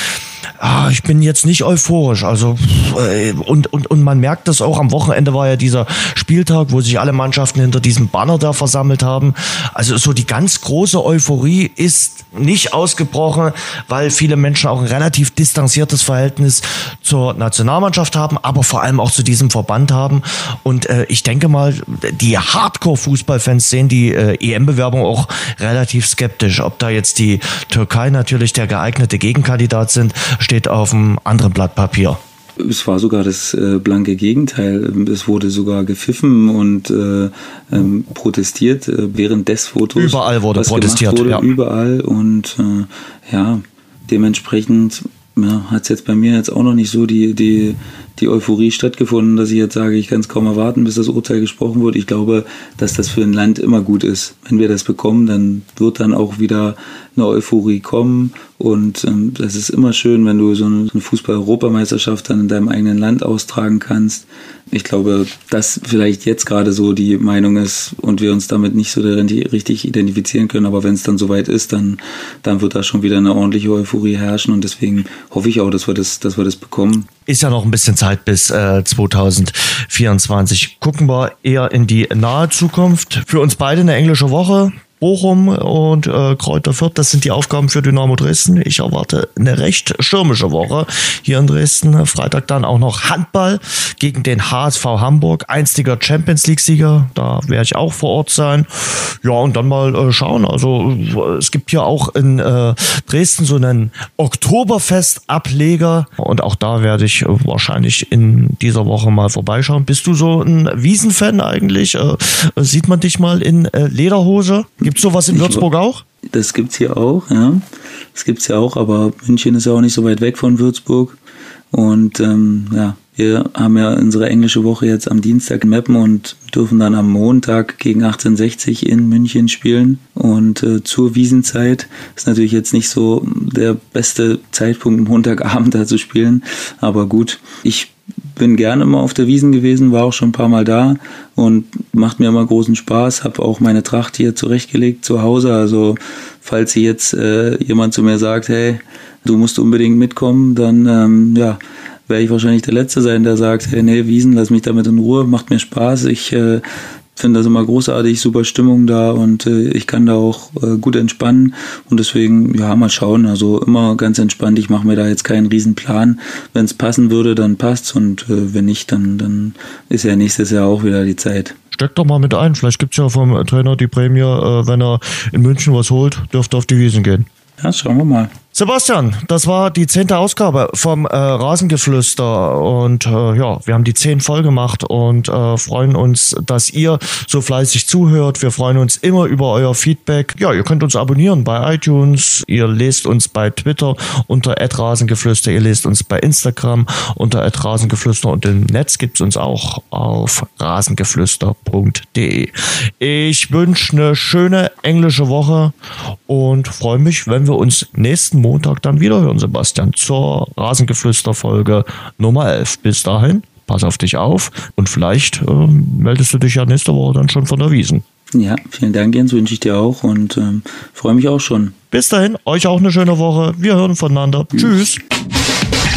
Speaker 2: ah, ich bin jetzt nicht euphorisch. Also äh, und, und, und man merkt das auch, am Wochenende war ja dieser Spieltag, wo sich alle Mannschaften hinter diesem Banner da versammelt haben. Also so die ganz große Euphorie ist nicht ausgebrochen, weil viele Menschen auch ein relativ distanziertes Verhältnis zur Nationalmannschaft haben, aber vor allem auch zu diesem Verband haben. Und äh, ich denke mal, die Hardcore-Fußballfans sehen die äh, EM-Bewerbung auch relativ skeptisch. Ob da jetzt die Türkei natürlich der geeignete Gegenkandidat sind, steht auf einem anderen Blatt Papier.
Speaker 3: Es war sogar das äh, blanke Gegenteil. Es wurde sogar gepfiffen und äh, ähm, protestiert äh, während des Fotos.
Speaker 2: Überall wurde protestiert.
Speaker 3: Wurde, ja. Überall und äh, ja, dementsprechend ja, hat es jetzt bei mir jetzt auch noch nicht so die, die, die Euphorie stattgefunden, dass ich jetzt sage, ich kann es kaum erwarten, bis das Urteil gesprochen wird. Ich glaube, dass das für ein Land immer gut ist. Wenn wir das bekommen, dann wird dann auch wieder eine Euphorie kommen. Und ähm, das ist immer schön, wenn du so eine, Fußball-Europameisterschaft dann in deinem eigenen Land austragen kannst. Ich glaube, dass vielleicht jetzt gerade so die Meinung ist und wir uns damit nicht so richtig identifizieren können. Aber wenn es dann soweit ist, dann, dann wird da schon wieder eine ordentliche Euphorie herrschen. Und deswegen hoffe ich auch, dass wir das, dass wir das bekommen.
Speaker 2: Ist ja noch ein bisschen Zeit bis äh, 2024. Gucken wir eher in die nahe Zukunft. Für uns beide eine englische Woche. Bochum und äh, Kräuter Fürth, das sind die Aufgaben für Dynamo Dresden. Ich erwarte eine recht stürmische Woche hier in Dresden. Freitag dann auch noch Handball gegen den HSV Hamburg, einstiger Champions League-Sieger. Da werde ich auch vor Ort sein. Ja, und dann mal äh, schauen. Also es gibt hier auch in äh, Dresden so einen Oktoberfest-Ableger und auch da werde ich wahrscheinlich in dieser Woche mal vorbeischauen. Bist du so ein Wiesenfan eigentlich? Äh, sieht man dich mal in äh, Lederhose? Gibt es sowas in Würzburg auch?
Speaker 3: Das gibt es hier auch, ja. Das gibt es ja auch, aber München ist ja auch nicht so weit weg von Würzburg. Und ähm, ja, wir haben ja unsere englische Woche jetzt am Dienstag in Meppen und dürfen dann am Montag gegen 1860 in München spielen. Und äh, zur Wiesenzeit ist natürlich jetzt nicht so der beste Zeitpunkt, Montagabend da zu spielen. Aber gut, ich bin gerne immer auf der Wiesen gewesen, war auch schon ein paar Mal da und macht mir immer großen Spaß. Habe auch meine Tracht hier zurechtgelegt zu Hause. Also falls hier jetzt äh, jemand zu mir sagt, hey, du musst unbedingt mitkommen, dann ähm, ja, werde ich wahrscheinlich der Letzte sein, der sagt, hey, nee, Wiesen, lass mich damit in Ruhe, macht mir Spaß. Ich äh, finde das immer großartig, super Stimmung da und äh, ich kann da auch äh, gut entspannen und deswegen, ja, mal schauen. Also immer ganz entspannt. Ich mache mir da jetzt keinen Riesenplan. Wenn es passen würde, dann passt's und äh, wenn nicht, dann, dann ist ja nächstes Jahr auch wieder die Zeit.
Speaker 2: Steck doch mal mit ein. Vielleicht gibt's ja vom Trainer die Prämie, äh, wenn er in München was holt, dürfte auf die Wiesen gehen.
Speaker 3: Ja, schauen wir mal.
Speaker 2: Sebastian, das war die zehnte Ausgabe vom äh, Rasengeflüster und äh, ja, wir haben die zehn voll gemacht und äh, freuen uns, dass ihr so fleißig zuhört. Wir freuen uns immer über euer Feedback. Ja, ihr könnt uns abonnieren bei iTunes, ihr lest uns bei Twitter unter @rasengeflüster, ihr lest uns bei Instagram unter @rasengeflüster und im Netz gibt's uns auch auf rasengeflüster.de. Ich wünsche eine schöne englische Woche und freue mich, wenn wir uns nächsten Montag dann wieder hören, Sebastian, zur Rasengeflüster-Folge Nummer 11. Bis dahin, pass auf dich auf und vielleicht äh, meldest du dich ja nächste Woche dann schon von der Wiesen.
Speaker 3: Ja, vielen Dank, Jens, wünsche ich dir auch und ähm, freue mich auch schon.
Speaker 2: Bis dahin, euch auch eine schöne Woche. Wir hören voneinander. Tschüss. Tschüss.